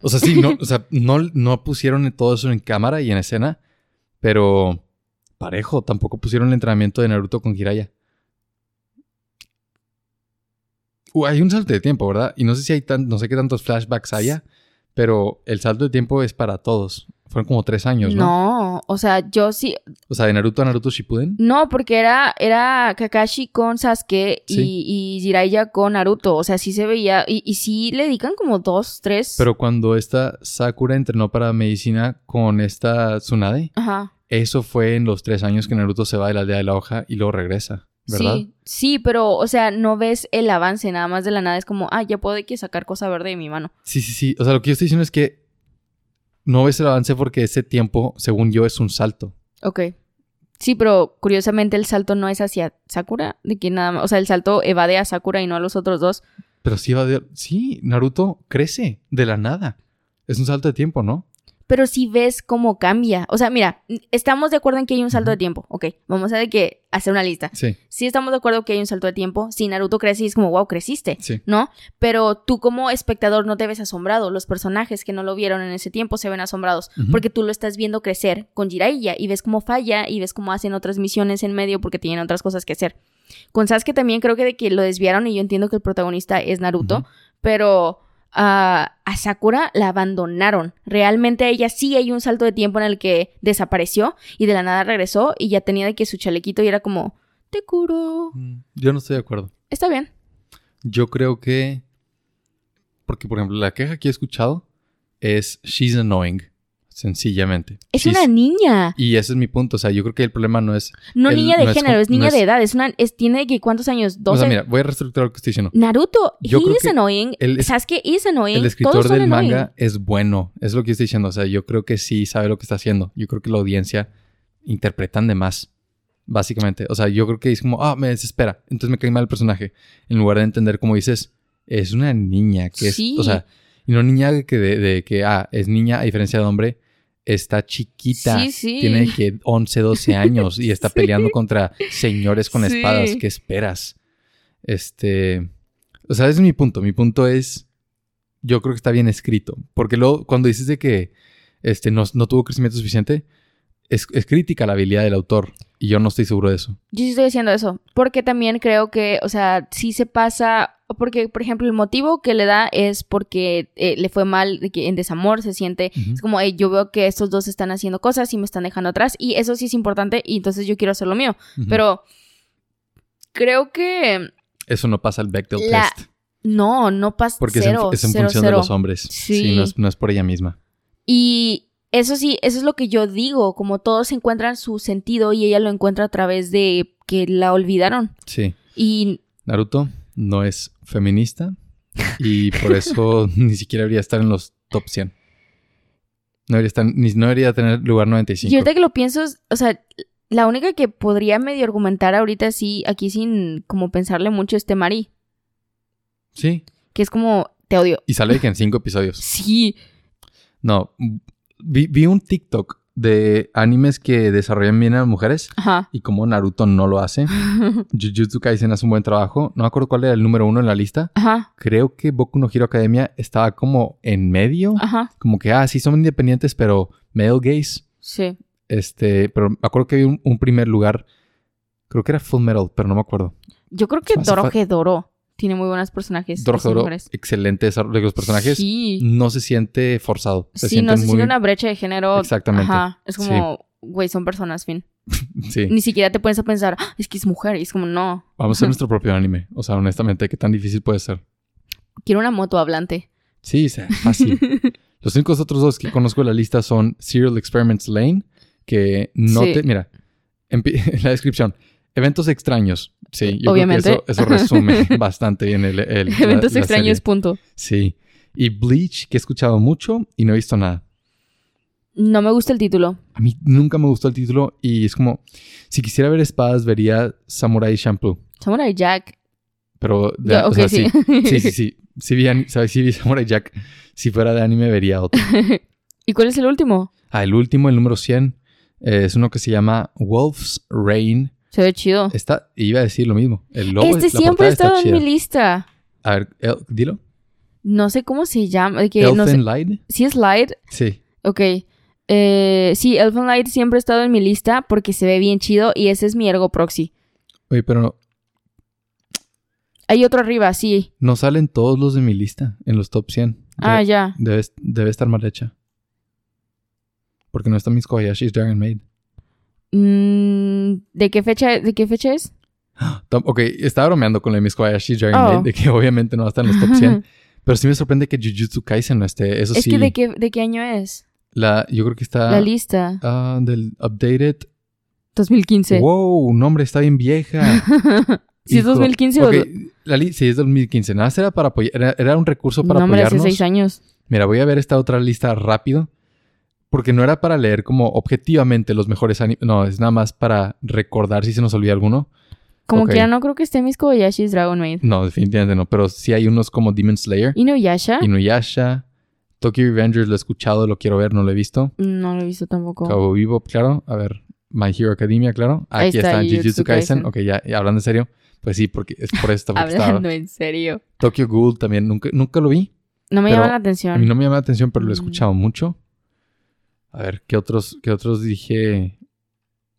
O sea, sí, no, o sea, no, no pusieron todo eso en cámara y en escena, pero parejo, tampoco pusieron el entrenamiento de Naruto con Jiraiya. Uh, hay un salto de tiempo, ¿verdad? Y no sé si hay tan, no sé qué tantos flashbacks haya, pero el salto de tiempo es para todos. Fueron como tres años, ¿no? No, o sea, yo sí. O sea, de Naruto a Naruto Shippuden. No, porque era, era Kakashi con Sasuke y, Sí. y Jiraiya con Naruto. O sea, sí se veía. Y, y sí le dedican como dos, tres. Pero cuando esta Sakura entrenó para medicina con esta Tsunade, Ajá. Eso fue en los tres años que Naruto se va de la aldea de la hoja y luego regresa, ¿verdad? Sí, sí, pero, o sea, no ves el avance, nada más de la nada es como, ah, ya puedo que sacar cosa verde de mi mano. Sí, sí, sí. O sea, lo que yo estoy diciendo es que no ves el avance porque ese tiempo, según yo, es un salto. Ok. Sí, pero curiosamente el salto no es hacia Sakura, de que nada más, o sea, el salto evade a Sakura y no a los otros dos. Pero sí va de... Sí, Naruto crece de la nada. Es un salto de tiempo, ¿no? Pero sí ves cómo cambia. O sea, mira, estamos de acuerdo en que hay un salto de tiempo. Ok, vamos a de que hacer una lista. Sí, Sí estamos de acuerdo que hay un salto de tiempo. Si Naruto crece y es como, wow, creciste. sí. ¿no? Pero tú como espectador no te ves asombrado. Los personajes que no lo vieron en ese tiempo se ven asombrados porque tú lo estás viendo crecer con Jiraiya y ves cómo falla y ves cómo hacen otras misiones en medio porque tienen otras cosas que hacer. Con Sasuke también creo que de que lo desviaron y yo entiendo que el protagonista es Naruto, pero a Sakura la abandonaron. Realmente a ella sí hay un salto de tiempo en el que desapareció y de la nada regresó y ya tenía de que su chalequito y era como, te curo. Mm, Yo no estoy de acuerdo. Está bien. Yo creo que... Porque, por ejemplo, la queja que he escuchado es she's annoying. Sencillamente. Es una niña. Y ese es mi punto. O sea, yo creo que el problema no es... No El- niña de no género, es niña no es- de edad. Es una, es, tiene de que cuántos años, 12. O sea, mira, voy a reestructurar lo que estoy diciendo. Naruto, Yo he creo is que annoying. el Sasuke is annoying. El escritor del annoying. manga es bueno. Es lo que estoy diciendo. O sea, yo creo que sí sabe lo que está haciendo. Yo creo que la audiencia interpretan de más. Básicamente. O sea, yo creo que es como, ah, me desespera. Entonces me cae mal el personaje. En lugar de entender, como dices, es una niña que es. Sí. O sea, y no niña que de, de que, ah, es niña a diferencia de hombre. Está chiquita. Sí, sí. Tiene que 11, 12 años y está Sí. peleando contra señores con espadas. ¿Qué esperas? Este. O sea, ese es mi punto. Mi punto es. Yo creo que está bien escrito. Porque luego, cuando dices de que este, no, no tuvo crecimiento suficiente, es, es crítica la habilidad del autor. Y yo no estoy seguro de eso. Yo sí estoy diciendo eso. Porque también creo que, o sea, sí se pasa. Porque, por ejemplo, el motivo que le da es porque eh, le fue mal en desamor se siente. Es como, "Ey, yo veo que estos dos están haciendo cosas y me están dejando atrás. Y eso sí es importante. Y entonces yo quiero hacer lo mío. Pero creo que. Eso no pasa el Bechdel La- test. No, no pasa. Porque cero, es en, es en cero, función cero. de los hombres. Sí. no, es, no es por ella misma. Y eso sí, eso es lo que yo digo, como todos encuentran su sentido y ella lo encuentra a través de que la olvidaron. Sí. Y Naruto no es feminista. Y por eso ni siquiera debería estar en los top 100. No debería, estar, ni, no debería tener lugar 95. yo ahorita que lo pienso, o sea, la única que podría medio argumentar ahorita sí, aquí sin como pensarle mucho es Temari, Sí. que es como, te odio. Y sale de que en cinco episodios. Sí, No. Vi, vi un TikTok de animes que desarrollan bien a las mujeres. ajá. Y como Naruto no lo hace. Jujutsu Kaisen hace un buen trabajo. No me acuerdo cuál era el número uno en la lista. Ajá, Creo que Boku no Hero Academia estaba como en medio. ajá, Como que, ah, sí, son independientes, pero male gaze. sí. Este, pero me acuerdo que había un, un primer lugar. Creo que era Full Metal, pero no me acuerdo. Yo creo que Dorohedoro Tiene muy buenos personajes. Mejores. excelente desarrollo de los personajes. Sí. No se siente forzado. Se Sí, no se muy... siente una brecha de género. Exactamente. Ajá. Es como, güey, son personas, fin. Sí. Ni siquiera te pones a pensar, "Ah, es que es mujer. Y es como, no. Vamos a hacer nuestro propio anime. O sea, honestamente, ¿qué tan difícil puede ser? Quiero una moto hablante. Sí, fácil. Los únicos otros dos que conozco de la lista son Serial Experiments Lane, que no Sí. te... Mira, en la descripción. Eventos extraños. Sí, yo Obviamente. creo que eso, eso resume bastante bien el... el- Eventos la extraños, serie. punto. Sí. Y Bleach, que he escuchado mucho y no he visto nada. No me gusta el título. A mí nunca me gustó el título y es como... Si quisiera ver espadas, vería Samurai Shampoo. Samurai Jack. Pero... de- Ya, o sea, sí. Sí, sí, sí. Si vi, ¿sabes? Si vi Samurai Jack, si fuera de anime vería otro. ¿Y cuál es el último? Ah, el último, el número 100, eh, es uno que se llama Wolf's Rain. Se ve chido. Está, iba a decir lo mismo. El logo, este siempre ha estado en mi lista. A ver, el- dilo. No sé cómo se llama. Que, no sé. Elfen Light. ¿Sí es Light? Sí. Ok. Eh, sí, Elfen Light siempre ha estado en mi lista porque se ve bien chido y ese es mi Ergo Proxy. Oye, pero no, Hay otro arriba, sí. no salen todos los de mi lista en los top 100. Ah, ya. debe, debe estar mal hecha. Porque no está mis Kobayashi's Dragon Maid. Mm, ¿De qué fecha, de qué fecha es? Ok, estaba bromeando con la de mis Kobayashi's Dragon Oh. Maid, de que obviamente no va a estar en los top 100. pero sí me sorprende que Jujutsu Kaisen no esté. Eso es sí. que de qué, de qué año es La, yo creo que está... la lista. ah, del updated 2015. Wow, un hombre está bien vieja. si es Hijo. 2015 Ok, o... la li- sí, es 2015. Nada, era para apoyar. Era, era un recurso para no, hombre, hace apoyarnos. seis años. Mira, voy a ver esta otra lista rápido. Porque no era para leer como objetivamente los mejores animes. No, es nada más para recordar si se nos olvida alguno. Como Ok. quiera, no creo que esté mis Kobayashi's Dragon Maid. No, definitivamente no. Pero sí hay unos como Demon Slayer, ¿Inuyasha? Inuyasha, Tokyo Revengers, lo he escuchado, lo quiero ver, no lo he visto. no lo he visto tampoco. Cabo Vivo, claro. A ver, My Hero Academia, claro. Ahí Aquí está, está, Jujutsu Kaisen. Ok, ya, ya hablando en serio. Pues sí, porque es por esto. Porque estaba- Hablando en serio. Tokyo Ghoul también nunca, nunca lo vi. No me llama la A mí atención. no me llama la atención, pero lo he Mm. escuchado mucho. A ver, ¿qué otros, qué otros dije?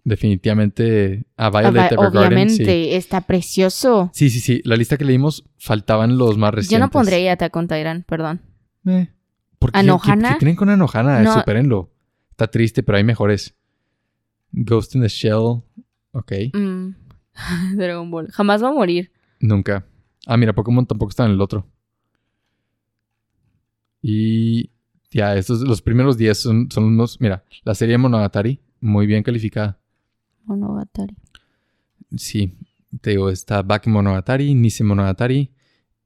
Definitivamente a Ah, Violet va- Evergarden. Obviamente, está precioso. Sí. sí, sí. La lista que leímos faltaban los más recientes. Yo no pondría Attack on Titan, perdón. Eh, ¿Por qué? ¿Anohana? ¿Qué, qué tienen con Anohana? No. Supérenlo. Está triste, pero hay mejores. Ghost in the Shell. Ok. Mm. Dragon Ball. Jamás va a morir. Nunca. Ah, mira, Pokémon tampoco está en el otro. Y ya, estos, los primeros 10 son, son unos. Mira, la serie Monogatari, muy bien calificada. Monogatari. Sí, te digo, está Baki Monogatari, Nise Monogatari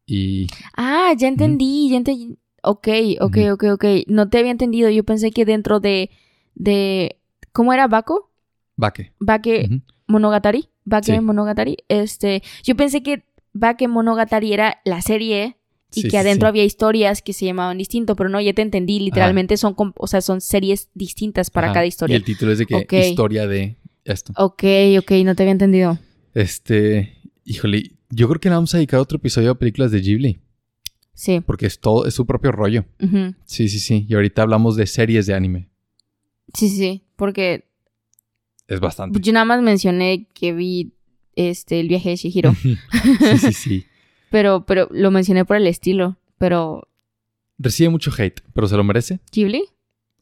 y. Ah, ya entendí, ya entendí. Ok, ok, Ujú. ok, ok. No te había entendido. Yo pensé que dentro de. de ¿Cómo era Bako? Bake. Bake Ujú. Monogatari. Bake Sí. Monogatari. Este. Yo pensé que Bake Monogatari era la serie. Y Sí, que adentro sí. había historias que se llamaban distinto, pero no, ya te entendí. Literalmente son, o sea, son series distintas para Ajá. cada Y historia. el título es de que historia de esto. Ok, ok, no te había entendido. Este. Híjole, yo creo que le vamos a dedicar otro episodio a películas de Ghibli. Sí. Porque es todo, es su propio rollo. Sí, sí, sí. Y ahorita hablamos de series de anime. Sí, sí, sí. Porque Es bastante. yo nada más mencioné que vi este el viaje de Shihiro. sí, sí, sí. pero, pero lo mencioné por el estilo. Pero. Recibe mucho hate, pero se lo merece. ¿Ghibli?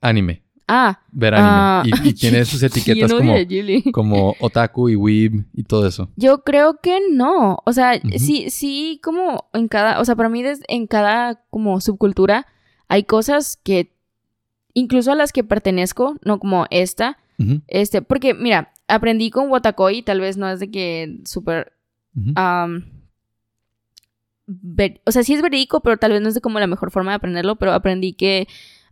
Anime. Ah. Ver anime. ah. Y, y tiene sus etiquetas ¿Quién como, como otaku y weeb y todo eso. Yo creo que no. O sea, sí, sí, como en cada. O sea, para mí, des- en cada como subcultura, hay cosas que. Incluso a las que pertenezco, no como esta. Este, porque, mira, aprendí con Watakoi, tal vez no es de que súper. ujú. am, ver- o sea, sí es verídico, pero tal vez no es de como la mejor forma de aprenderlo, pero aprendí que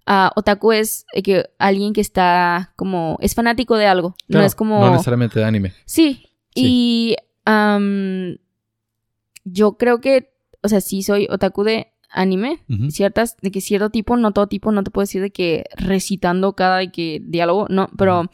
ah, otaku es eh, que alguien que está como, es fanático de algo, no es como... No necesariamente de anime. Sí, Sí. y yo creo que, o sea, sí soy otaku de anime, ciertas, de que cierto tipo, no todo tipo, no te puedo decir de que recitando cada de que diálogo, no, pero,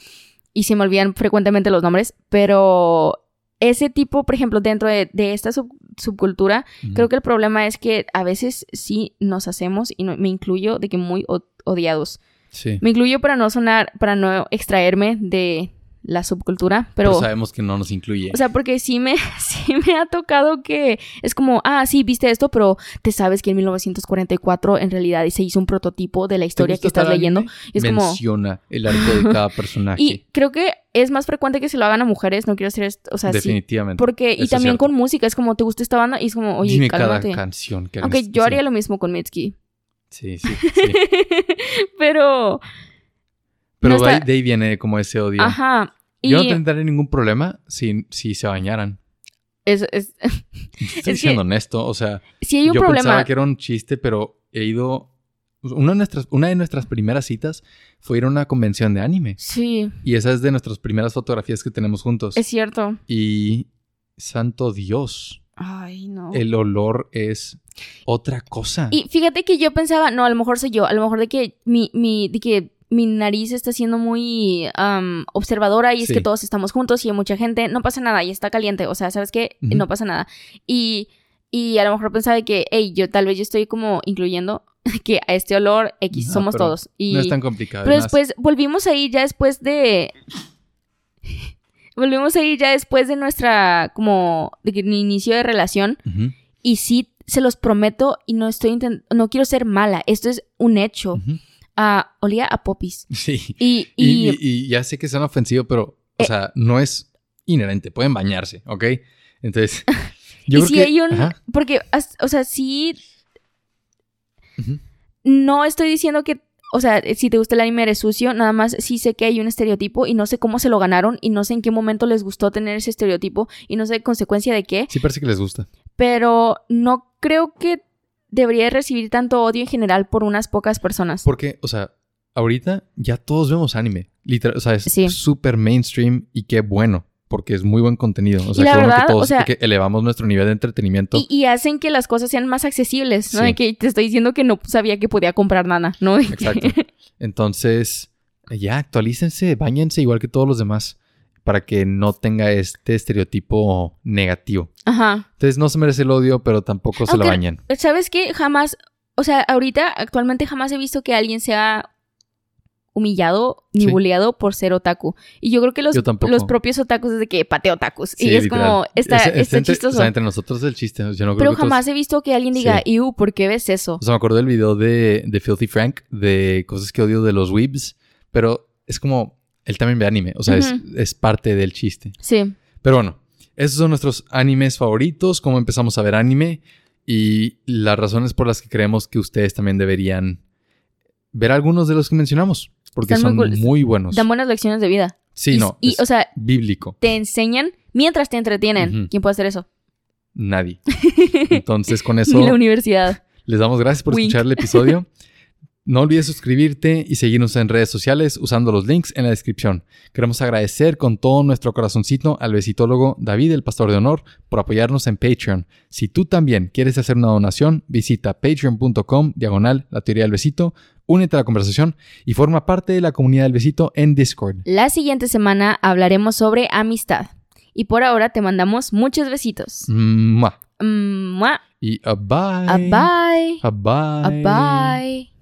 y se me olvidan frecuentemente los nombres, pero ese tipo, por ejemplo, dentro de, de esta sub- subcultura, creo que el problema es que a veces sí nos hacemos, y no- me incluyo, de que muy odiados. Sí. Me incluyo para no sonar, para no extraerme de, la subcultura, Pero, pero... sabemos que no nos incluye. o sea, porque sí me, sí me ha tocado que es como, ah, sí, viste esto, pero te sabes que en 1944 en realidad se hizo un prototipo de la ¿Te historia que estás leyendo. Y es como, Menciona el arco de cada personaje. y creo que es más frecuente que se lo hagan a mujeres, no quiero decir esto, o sea, sí. Definitivamente. Porque, y también con música, es como, ¿te gusta esta banda? Y es como, oye, Dime cálmate. cada canción que Aunque yo sí. haría lo mismo con Mitski. Sí, sí, sí. pero, Pero No de, ahí, está- de ahí viene como ese odio. ajá. Y Yo no tendría ningún problema si, si se bañaran. es, es- Estoy Es siendo que- honesto. O sea, si hay un yo problema. pensaba que era un chiste, pero he ido... Una de, nuestras, una de nuestras primeras citas fue ir a una convención de anime. Sí, Y esa es de nuestras primeras fotografías que tenemos juntos. es cierto. Y... Santo Dios. Ay, no. El olor es otra cosa. Y fíjate que yo pensaba, no, a lo mejor soy yo, a lo mejor de que mi, mi, de que mi nariz está siendo muy observadora y es que todos estamos juntos y hay mucha gente, no pasa nada y está caliente, o sea, ¿sabes qué? No pasa nada. Y, y a lo mejor pensaba que, hey, yo tal vez yo estoy como incluyendo que a este olor X No, somos todos. Y, No es tan complicado. pero además. después volvimos a ir ya después de... volvimos a ir ya después de nuestra, como, de inicio de relación. Y sí, se los prometo y no estoy no quiero ser mala. Esto es un hecho. ujú. Ah, olía a popis. Sí. Y, Y, y, y- y ya sé que suena ofensivo, pero, o Eh. sea, no es inherente. Pueden bañarse, ¿ok? Entonces, yo y creo si que... hay un... Ajá, Porque, o sea, sí... No estoy diciendo que... O sea, si te gusta el anime eres sucio, nada más sí sé que hay un estereotipo y no sé cómo se lo ganaron y no sé en qué momento les gustó tener ese estereotipo y no sé consecuencia de qué, Sí parece que les gusta. pero no creo que debería recibir tanto odio en general por unas pocas personas. Porque, o sea, ahorita ya todos vemos anime. Literal, o sea, es Sí. súper mainstream y qué bueno. Porque es muy buen contenido. O sea, la verdad, que todos o sea- que elevamos nuestro nivel de entretenimiento. Y, y hacen que las cosas sean más accesibles, ¿no? Sí. De que te estoy diciendo que no sabía que podía comprar nana, ¿no? Exacto. Entonces, ya, actualícense, bañense igual que todos los demás. Para que no tenga este estereotipo negativo. Ajá. Entonces no se merece el odio, pero tampoco se Aunque- bañen. ¿Sabes qué? Jamás, o sea, ahorita, actualmente jamás he visto que alguien sea humillado ni Sí. por ser otaku. Y yo creo que los, los propios otakus es de que pateo otakus. Sí, y es literal. como, está, Es- está está entre, chistoso. o sea, entre nosotros es el chiste. Yo no creo pero que otros- jamás he visto que alguien diga, Sí. Iu, ¿por qué ves eso? O sea, me acuerdo del video de, de Filthy Frank, de cosas que odio de los weebs, pero es como, él también ve anime, o sea, es- es, parte del chiste. Sí. Pero bueno, esos son nuestros animes favoritos, cómo empezamos a ver anime y las razones por las que creemos que ustedes también deberían ver algunos de los que mencionamos, porque Están son muy buenos. Dan buenas lecciones de vida. Sí, y, no, y, es o sea, bíblico, te enseñan mientras te entretienen. ¿Quién puede hacer eso? nadie. Entonces con eso... Ni la universidad. Les damos gracias por Wink. escuchar el episodio. No olvides suscribirte y seguirnos en redes sociales usando los links en la descripción. Queremos agradecer con todo nuestro corazoncito al besitólogo David, el pastor de honor, por apoyarnos en Patreon. Si tú también quieres hacer una donación, visita patreon.com diagonal la teoría del besito, únete a la conversación y forma parte de la comunidad del besito en Discord. La siguiente semana hablaremos sobre amistad. Y por ahora te mandamos muchos besitos. Mua. Mua. Y a bye. A bye. A bye. A bye.